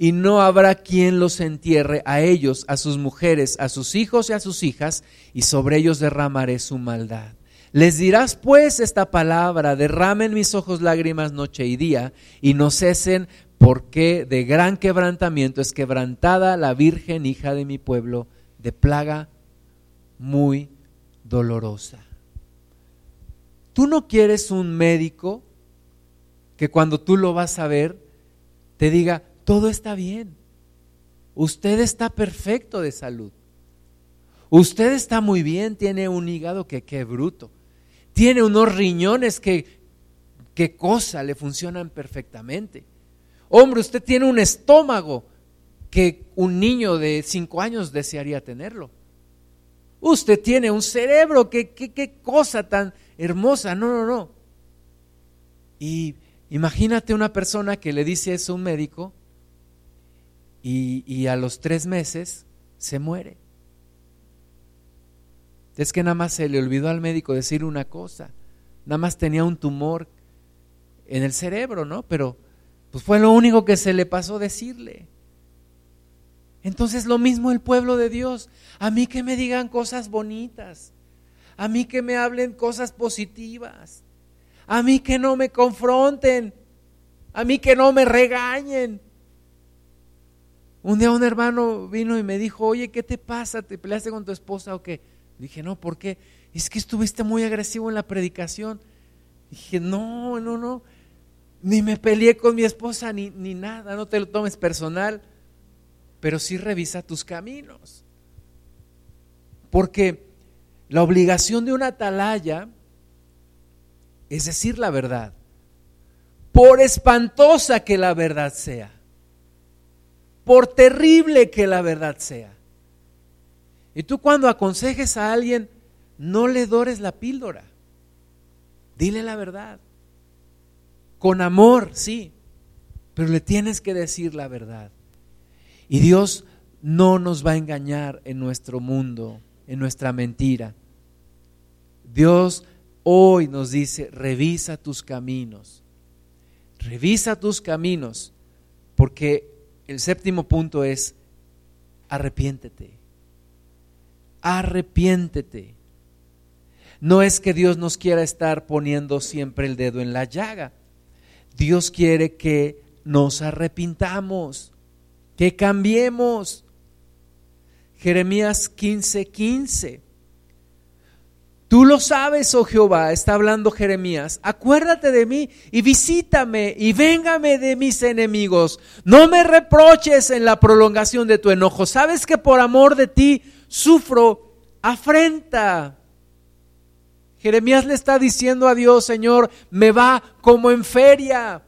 y no habrá quien los entierre a ellos, a sus mujeres, a sus hijos y a sus hijas, y sobre ellos derramaré su maldad. Les dirás pues esta palabra, derramen mis ojos lágrimas noche y día, y no cesen, porque de gran quebrantamiento es quebrantada la Virgen, hija de mi pueblo, de plaga muy dolorosa. Tú no quieres un médico que cuando tú lo vas a ver te diga, todo está bien, usted está perfecto de salud, usted está muy bien, tiene un hígado que qué bruto, tiene unos riñones que qué cosa, le funcionan perfectamente. Hombre, usted tiene un estómago que un niño de cinco años desearía tenerlo. Usted tiene un cerebro, qué, qué cosa tan hermosa, no, no, no. Y imagínate una persona que le dice eso a un médico y, a los tres meses se muere. Es que nada más se le olvidó al médico decir una cosa, nada más tenía un tumor en el cerebro, ¿no? Pero pues fue lo único que se le pasó decirle. Entonces lo mismo el pueblo de Dios, a mí que me digan cosas bonitas, a mí que me hablen cosas positivas, a mí que no me confronten, a mí que no me regañen. Un día un hermano vino y me dijo, oye, ¿qué te pasa? ¿Te peleaste con tu esposa o qué? Dije, no, ¿por qué? Es que estuviste muy agresivo en la predicación. Dije, no, no, no, ni me peleé con mi esposa ni, ni nada, no te lo tomes personal, pero sí revisa tus caminos. Porque la obligación de una atalaya es decir la verdad, por espantosa que la verdad sea, por terrible que la verdad sea. Y tú cuando aconsejes a alguien, no le dores la píldora, dile la verdad, con amor, sí, pero le tienes que decir la verdad. Y Dios no nos va a engañar en nuestro mundo, en nuestra mentira. Dios hoy nos dice, revisa tus caminos, revisa tus caminos, porque el séptimo punto es, arrepiéntete, arrepiéntete. No es que Dios nos quiera estar poniendo siempre el dedo en la llaga. Dios quiere que nos arrepintamos, que cambiemos. Jeremías 15, 15. Tú lo sabes, oh Jehová, está hablando Jeremías, acuérdate de mí y visítame y véngame de mis enemigos. No me reproches en la prolongación de tu enojo. Sabes que por amor de ti sufro afrenta. Jeremías le está diciendo a Dios, Señor, me va como en feria.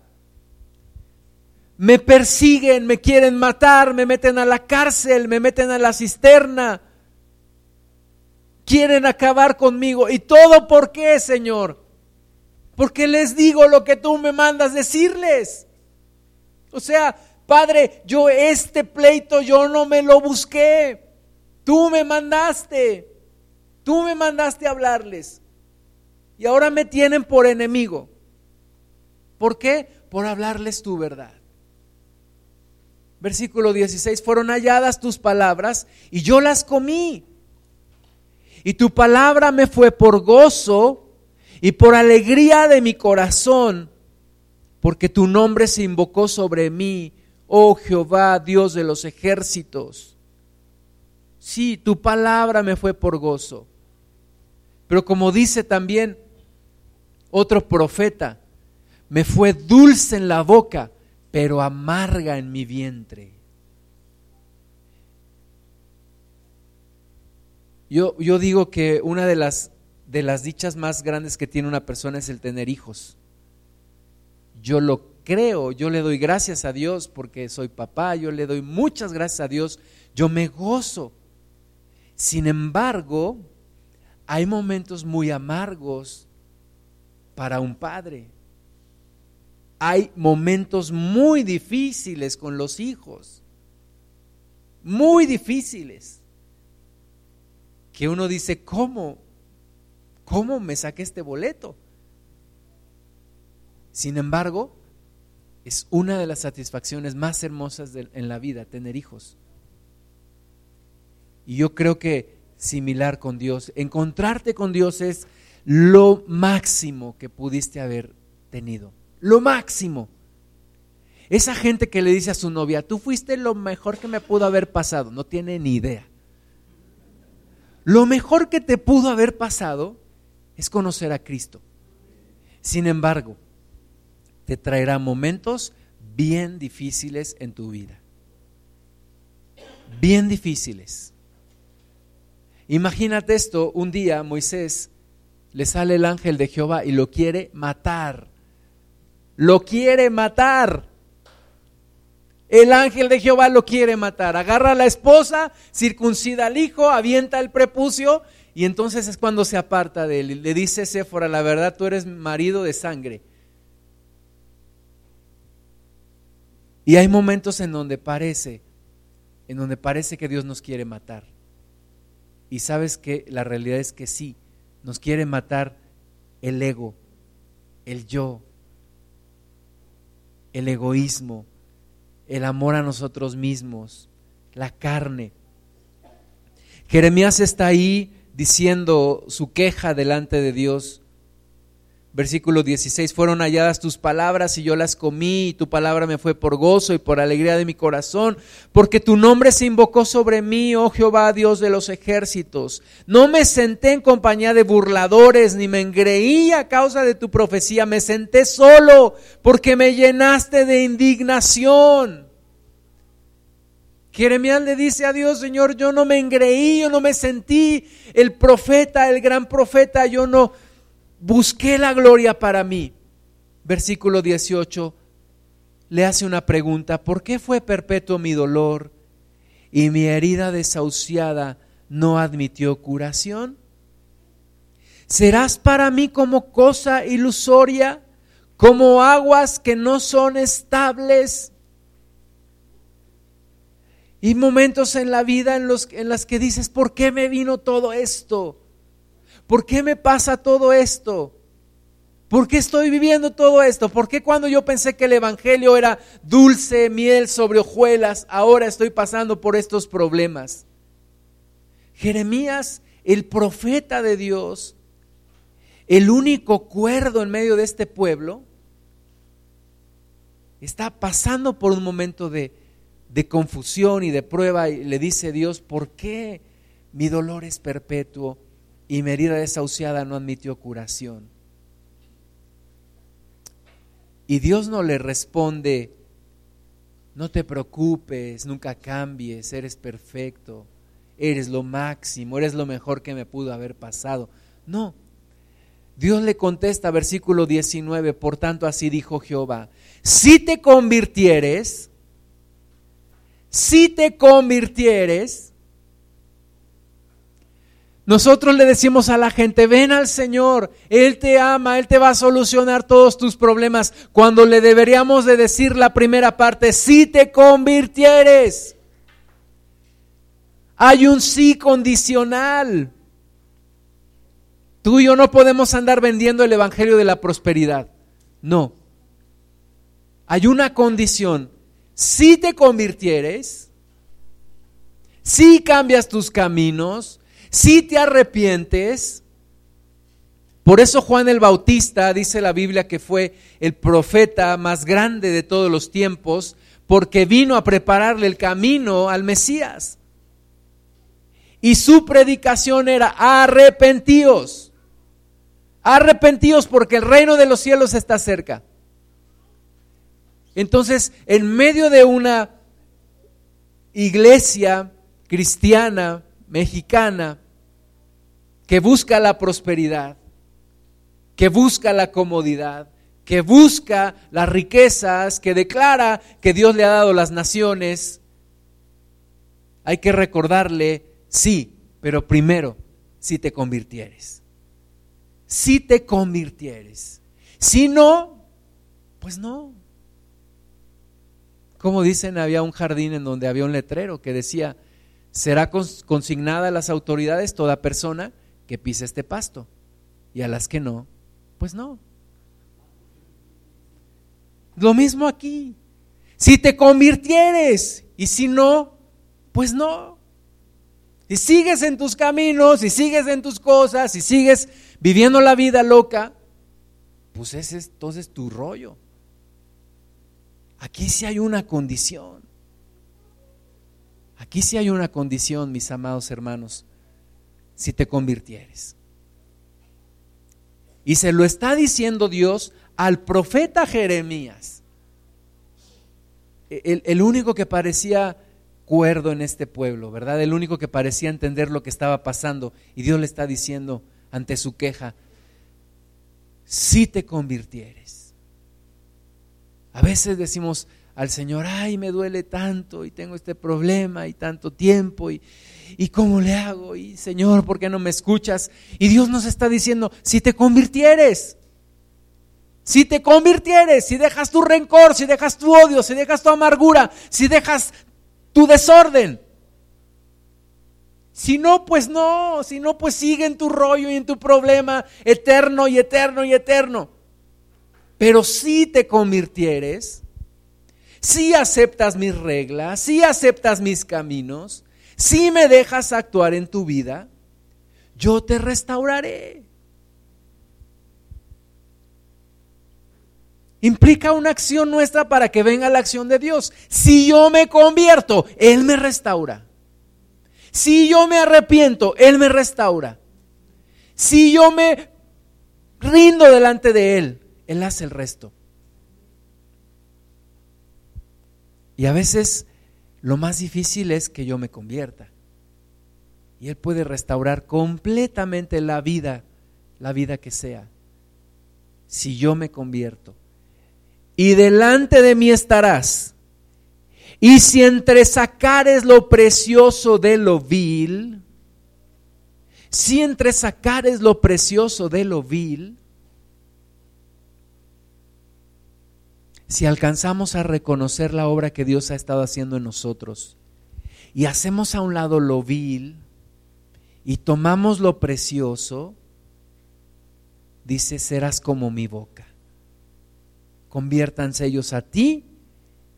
Me persiguen, me quieren matar, me meten a la cárcel, me meten a la cisterna quieren acabar conmigo. ¿Y todo por qué, Señor? Porque les digo lo que tú me mandas decirles. O sea, Padre, yo este pleito yo no me lo busqué. Tú me mandaste. Tú me mandaste a hablarles. Y ahora me tienen por enemigo. ¿Por qué? Por hablarles tu verdad. Versículo 16, fueron halladas tus palabras y yo las comí y tu palabra me fue por gozo y por alegría de mi corazón, porque tu nombre se invocó sobre mí, oh Jehová, Dios de los ejércitos. Sí, tu palabra me fue por gozo. Pero como dice también otro profeta, me fue dulce en la boca, pero amarga en mi vientre. Yo, digo que una de las de las dichas más grandes que tiene una persona es el tener hijos. Yo lo creo, yo le doy gracias a Dios porque soy papá, yo le doy muchas gracias a Dios, yo me gozo. Sin embargo, hay momentos muy amargos para un padre. Hay momentos muy difíciles con los hijos, muy difíciles, que uno dice, ¿cómo? ¿Cómo me saqué este boleto? Sin embargo, es una de las satisfacciones más hermosas en la vida, tener hijos. Y yo creo que similar con Dios, encontrarte con Dios es lo máximo que pudiste haber tenido. Lo máximo. Esa gente que le dice a su novia, tú fuiste lo mejor que me pudo haber pasado, no tiene ni idea. Lo mejor que te pudo haber pasado es conocer a Cristo. Sin embargo, te traerá momentos bien difíciles en tu vida. Bien difíciles. Imagínate esto, un día Moisés le sale el ángel de Jehová y lo quiere matar. Lo quiere matar. El ángel de Jehová lo quiere matar. Agarra a la esposa, circuncida al hijo, avienta el prepucio y entonces es cuando se aparta de él. Le dice Séfora, la verdad tú eres marido de sangre. Y hay momentos en donde parece, en donde parece que Dios nos quiere matar. Y sabes que la realidad es que sí, nos quiere matar el ego, el yo, el egoísmo, el amor a nosotros mismos, la carne. Jeremías está ahí diciendo su queja delante de Dios Versículo 16, fueron halladas tus palabras y yo las comí y tu palabra me fue por gozo y por alegría de mi corazón, porque tu nombre se invocó sobre mí, oh Jehová, Dios de los ejércitos. No me senté en compañía de burladores, ni me engreí a causa de tu profecía, me senté solo porque me llenaste de indignación. Jeremías le dice a Dios, Señor, yo no me engreí, yo no me sentí el profeta, el gran profeta, yo no busqué la gloria para mí. Versículo 18 le hace una pregunta, ¿por qué fue perpetuo mi dolor y mi herida desahuciada no admitió curación? ¿Serás para mí como cosa ilusoria, como aguas que no son estables? Y momentos en la vida en los en las que dices, ¿por qué me vino todo esto? ¿Por qué me pasa todo esto? ¿Por qué estoy viviendo todo esto? ¿Por qué cuando yo pensé que el Evangelio era dulce, miel sobre hojuelas, ahora estoy pasando por estos problemas? Jeremías, el profeta de Dios, el único cuerdo en medio de este pueblo, está pasando por un momento de, de confusión y de prueba y le dice a Dios, ¿por qué mi dolor es perpetuo? Y mi herida desahuciada no admitió curación. Y Dios no le responde, no te preocupes, nunca cambies, eres perfecto, eres lo máximo, eres lo mejor que me pudo haber pasado. No. Dios le contesta, versículo 19, por tanto así dijo Jehová, si te convirtieres, si te convirtieres, nosotros le decimos a la gente, ven al Señor, Él te ama, Él te va a solucionar todos tus problemas, cuando le deberíamos de decir la primera parte, si te convirtieres. Hay un sí condicional. Tú y yo no podemos andar vendiendo el Evangelio de la prosperidad. No. Hay una condición. Si te convirtieres, si cambias tus caminos, si te arrepientes, por eso Juan el Bautista dice la Biblia que fue el profeta más grande de todos los tiempos, porque vino a prepararle el camino al Mesías. Y su predicación era arrepentíos. Arrepentíos porque el reino de los cielos está cerca. Entonces, en medio de una iglesia cristiana, mexicana, que busca la prosperidad, que busca la comodidad, que busca las riquezas, que declara que Dios le ha dado las naciones, hay que recordarle, sí, pero primero, si te convirtieres. Si te convirtieres. Si no, pues no. Como dicen, había un jardín en donde había un letrero que decía, será consignada a las autoridades toda persona que pise este pasto. Y a las que no, pues no. Lo mismo aquí. Si te convirtieres y si no, pues no. Si sigues en tus caminos, si sigues en tus cosas, si sigues viviendo la vida loca, pues ese es entonces tu rollo. Aquí sí hay una condición. Aquí sí hay una condición, mis amados hermanos, si te convirtieres. Y se lo está diciendo Dios al profeta Jeremías, el, el, único que parecía cuerdo en este pueblo, ¿verdad? El único que parecía entender lo que estaba pasando. Y Dios le está diciendo ante su queja, si te convirtieres. A veces decimos al Señor, ay, me duele tanto y tengo este problema y tanto tiempo y, y cómo le hago y Señor, ¿por qué no me escuchas? Y Dios nos está diciendo, si te convirtieres, si te convirtieres, si dejas tu rencor, si dejas tu odio, si dejas tu amargura, si dejas tu desorden. Si no, pues no, si no, pues sigue en tu rollo y en tu problema eterno y eterno y eterno. Pero si te convirtieres, si aceptas mis reglas, si aceptas mis caminos, si me dejas actuar en tu vida, yo te restauraré. Implica una acción nuestra para que venga la acción de Dios. Si yo me convierto, Él me restaura. Si yo me arrepiento, Él me restaura. Si yo me rindo delante de Él, Él hace el resto. Y a veces lo más difícil es que yo me convierta. Y Él puede restaurar completamente la vida, la vida que sea, si yo me convierto. Y delante de mí estarás. Y si entre sacares lo precioso de lo vil, si entre sacares lo precioso de lo vil, si alcanzamos a reconocer la obra que Dios ha estado haciendo en nosotros y hacemos a un lado lo vil y tomamos lo precioso, dice, serás como mi boca. Conviértanse ellos a ti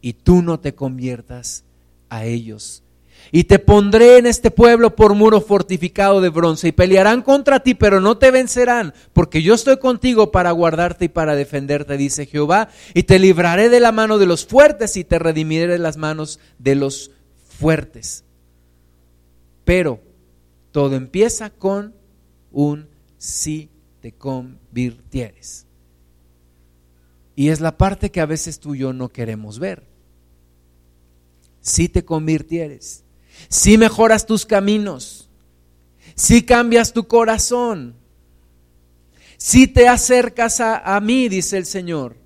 y tú no te conviertas a ellos. Y te pondré en este pueblo por muro fortificado de bronce y pelearán contra ti, pero no te vencerán, porque yo estoy contigo para guardarte y para defenderte, dice Jehová, y te libraré de la mano de los fuertes y te redimiré de las manos de los fuertes. Pero todo empieza con un si te convirtieres. Y es la parte que a veces tú y yo no queremos ver. Si te convirtieres si mejoras tus caminos, si cambias tu corazón, si te acercas a, mí, dice el Señor.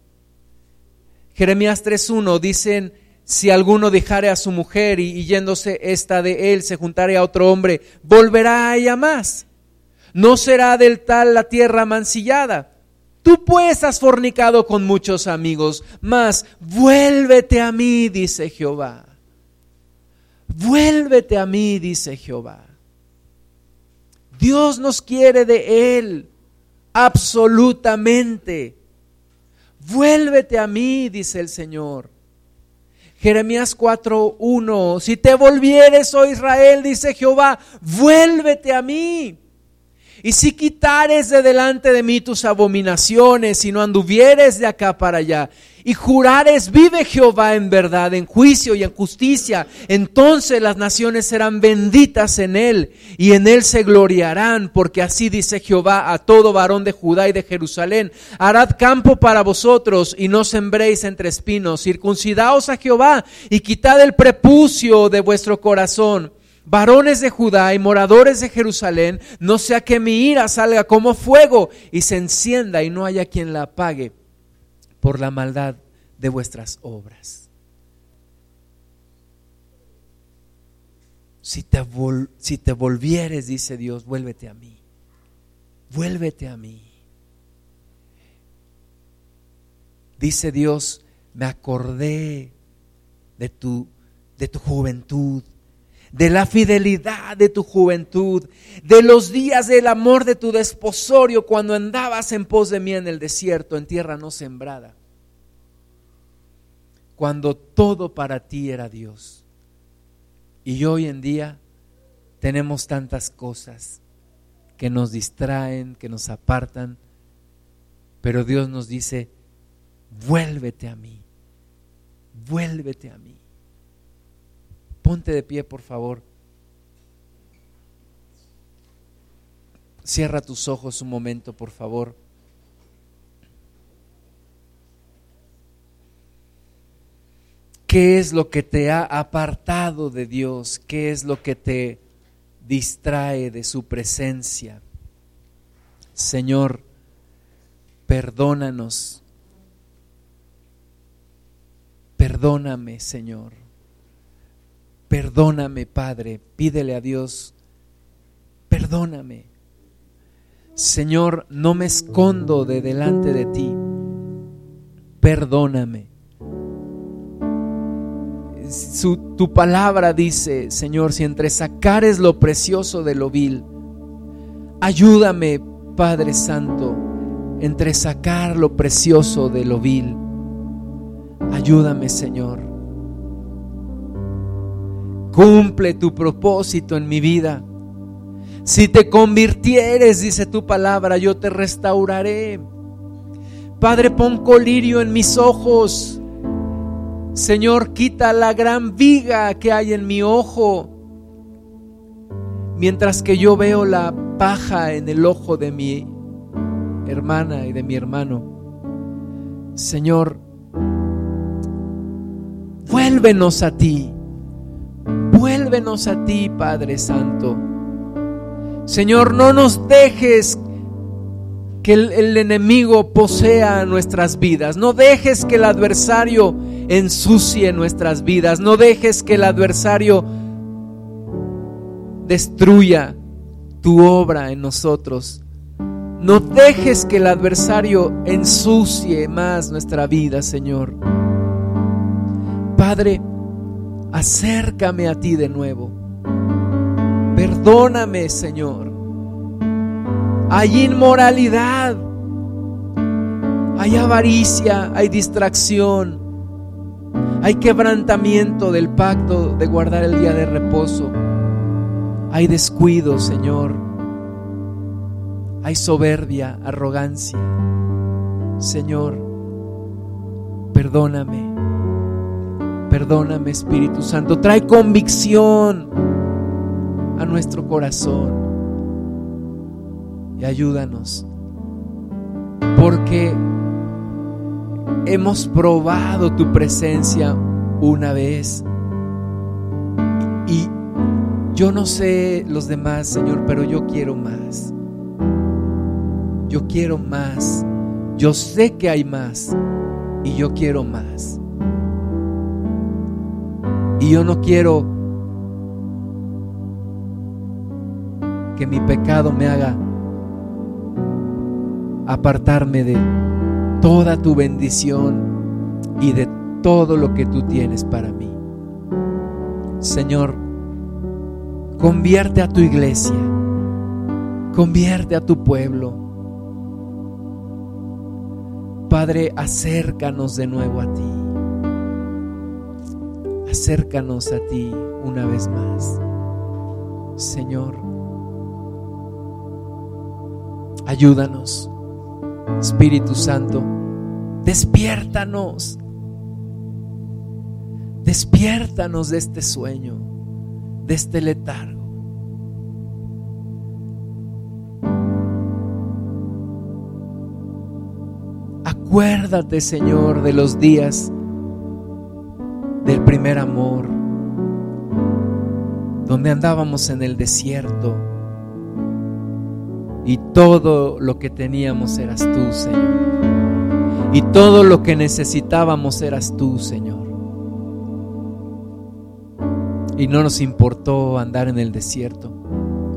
Jeremías 3.1 dicen, si alguno dejare a su mujer y, yéndose esta de él, se juntare a otro hombre, volverá a ella más. No será del tal la tierra mancillada. Tú pues has fornicado con muchos amigos, mas vuélvete a mí, dice Jehová. Vuélvete a mí, dice Jehová. Dios nos quiere de Él, absolutamente. Vuélvete a mí, dice el Señor. Jeremías 4:1, si te volvieres, oh Israel, dice Jehová, vuélvete a mí. Y si quitares de delante de mí tus abominaciones y no anduvieres de acá para allá, y jurares, vive Jehová en verdad, en juicio y en justicia, entonces las naciones serán benditas en él y en él se gloriarán, porque así dice Jehová a todo varón de Judá y de Jerusalén, harad campo para vosotros y no sembréis entre espinos, circuncidaos a Jehová y quitad el prepucio de vuestro corazón. Varones de Judá y moradores de Jerusalén, no sea que mi ira salga como fuego y se encienda y no haya quien la apague por la maldad de vuestras obras. Si te, volvieres, dice Dios, vuélvete a mí. Vuélvete a mí. Dice Dios, me acordé de tu, de tu juventud, de la fidelidad de tu juventud, de los días del amor de tu desposorio cuando andabas en pos de mí en el desierto, en tierra no sembrada, cuando todo para ti era Dios. Y hoy en día tenemos tantas cosas que nos distraen, que nos apartan, pero Dios nos dice, vuélvete a mí, vuélvete a mí. Ponte de pie, por favor. Cierra tus ojos un momento, por favor. ¿Qué es lo que te ha apartado de Dios? ¿Qué es lo que te distrae de su presencia? Señor, perdónanos Perdóname, Señor. Perdóname, Padre. Pídele a Dios. Perdóname. Señor, no me escondo de delante de ti. Perdóname. tu palabra dice, Señor, si entre sacares lo precioso de lo vil, ayúdame, Padre Santo, entre sacar lo precioso de lo vil. Ayúdame, Señor. Cumple tu propósito en mi vida. Si te convirtieres, dice tu palabra, yo te restauraré. Padre, pon colirio en mis ojos. Señor, quita la gran viga que hay en mi ojo. Mientras que yo veo la paja en el ojo de mi hermana y de mi hermano. Señor, Vuélvenos a ti. Vuélvenos a ti, Padre Santo. Señor, no nos dejes que el, enemigo posea nuestras vidas. No dejes que el adversario ensucie nuestras vidas. No dejes que el adversario destruya tu obra en nosotros. No dejes que el adversario ensucie más nuestra vida, Señor. Padre, acércame a ti de nuevo. Perdóname, Señor. Hay inmoralidad, hay avaricia, hay distracción, hay quebrantamiento del pacto de guardar el día de reposo. Hay descuido, Señor. Hay soberbia, arrogancia. Señor, perdóname. Perdóname, Espíritu Santo. Trae convicción a nuestro corazón. Y ayúdanos. Porque hemos probado tu presencia una vez. Y yo no sé los demás, Señor, pero yo quiero más. Yo quiero más. Yo sé que hay más. Y yo quiero más. Y yo no quiero que mi pecado me haga apartarme de toda tu bendición y de todo lo que tú tienes para mí. Señor, convierte a tu iglesia, convierte a tu pueblo. Padre, acércanos de nuevo a ti acércanos a ti una vez más. Señor, ayúdanos. Espíritu Santo, despiértanos. Despiértanos de este sueño, de este letargo. Acuérdate, Señor, de los días primer amor, donde andábamos en el desierto y todo lo que teníamos eras tú, Señor. Y todo lo que necesitábamos eras tú, Señor. Y no nos importó andar en el desierto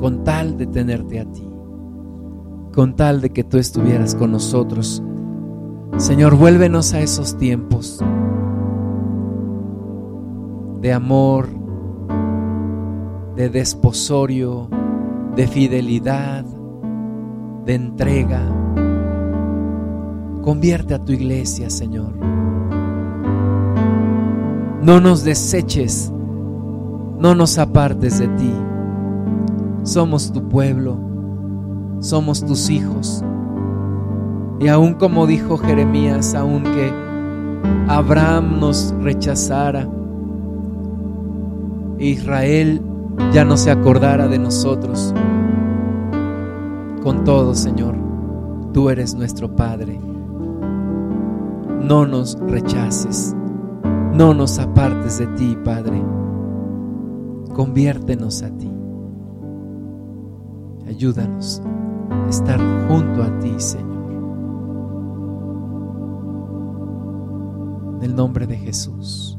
con tal de tenerte a ti, con tal de que tú estuvieras con nosotros. Señor, vuélvenos a esos tiempos de amor, de desposorio, de fidelidad, de entrega. Convierte a tu iglesia, Señor. No nos deseches, no nos apartes de ti. Somos tu pueblo, somos tus hijos. Y aun como dijo Jeremías, aunque Abraham nos rechazara, Israel ya no se acordara de nosotros. Con todo, Señor, tú eres nuestro Padre. No nos rechaces, no nos apartes de ti, Padre. Conviértenos a ti. Ayúdanos a estar junto a ti, Señor. En el nombre de Jesús.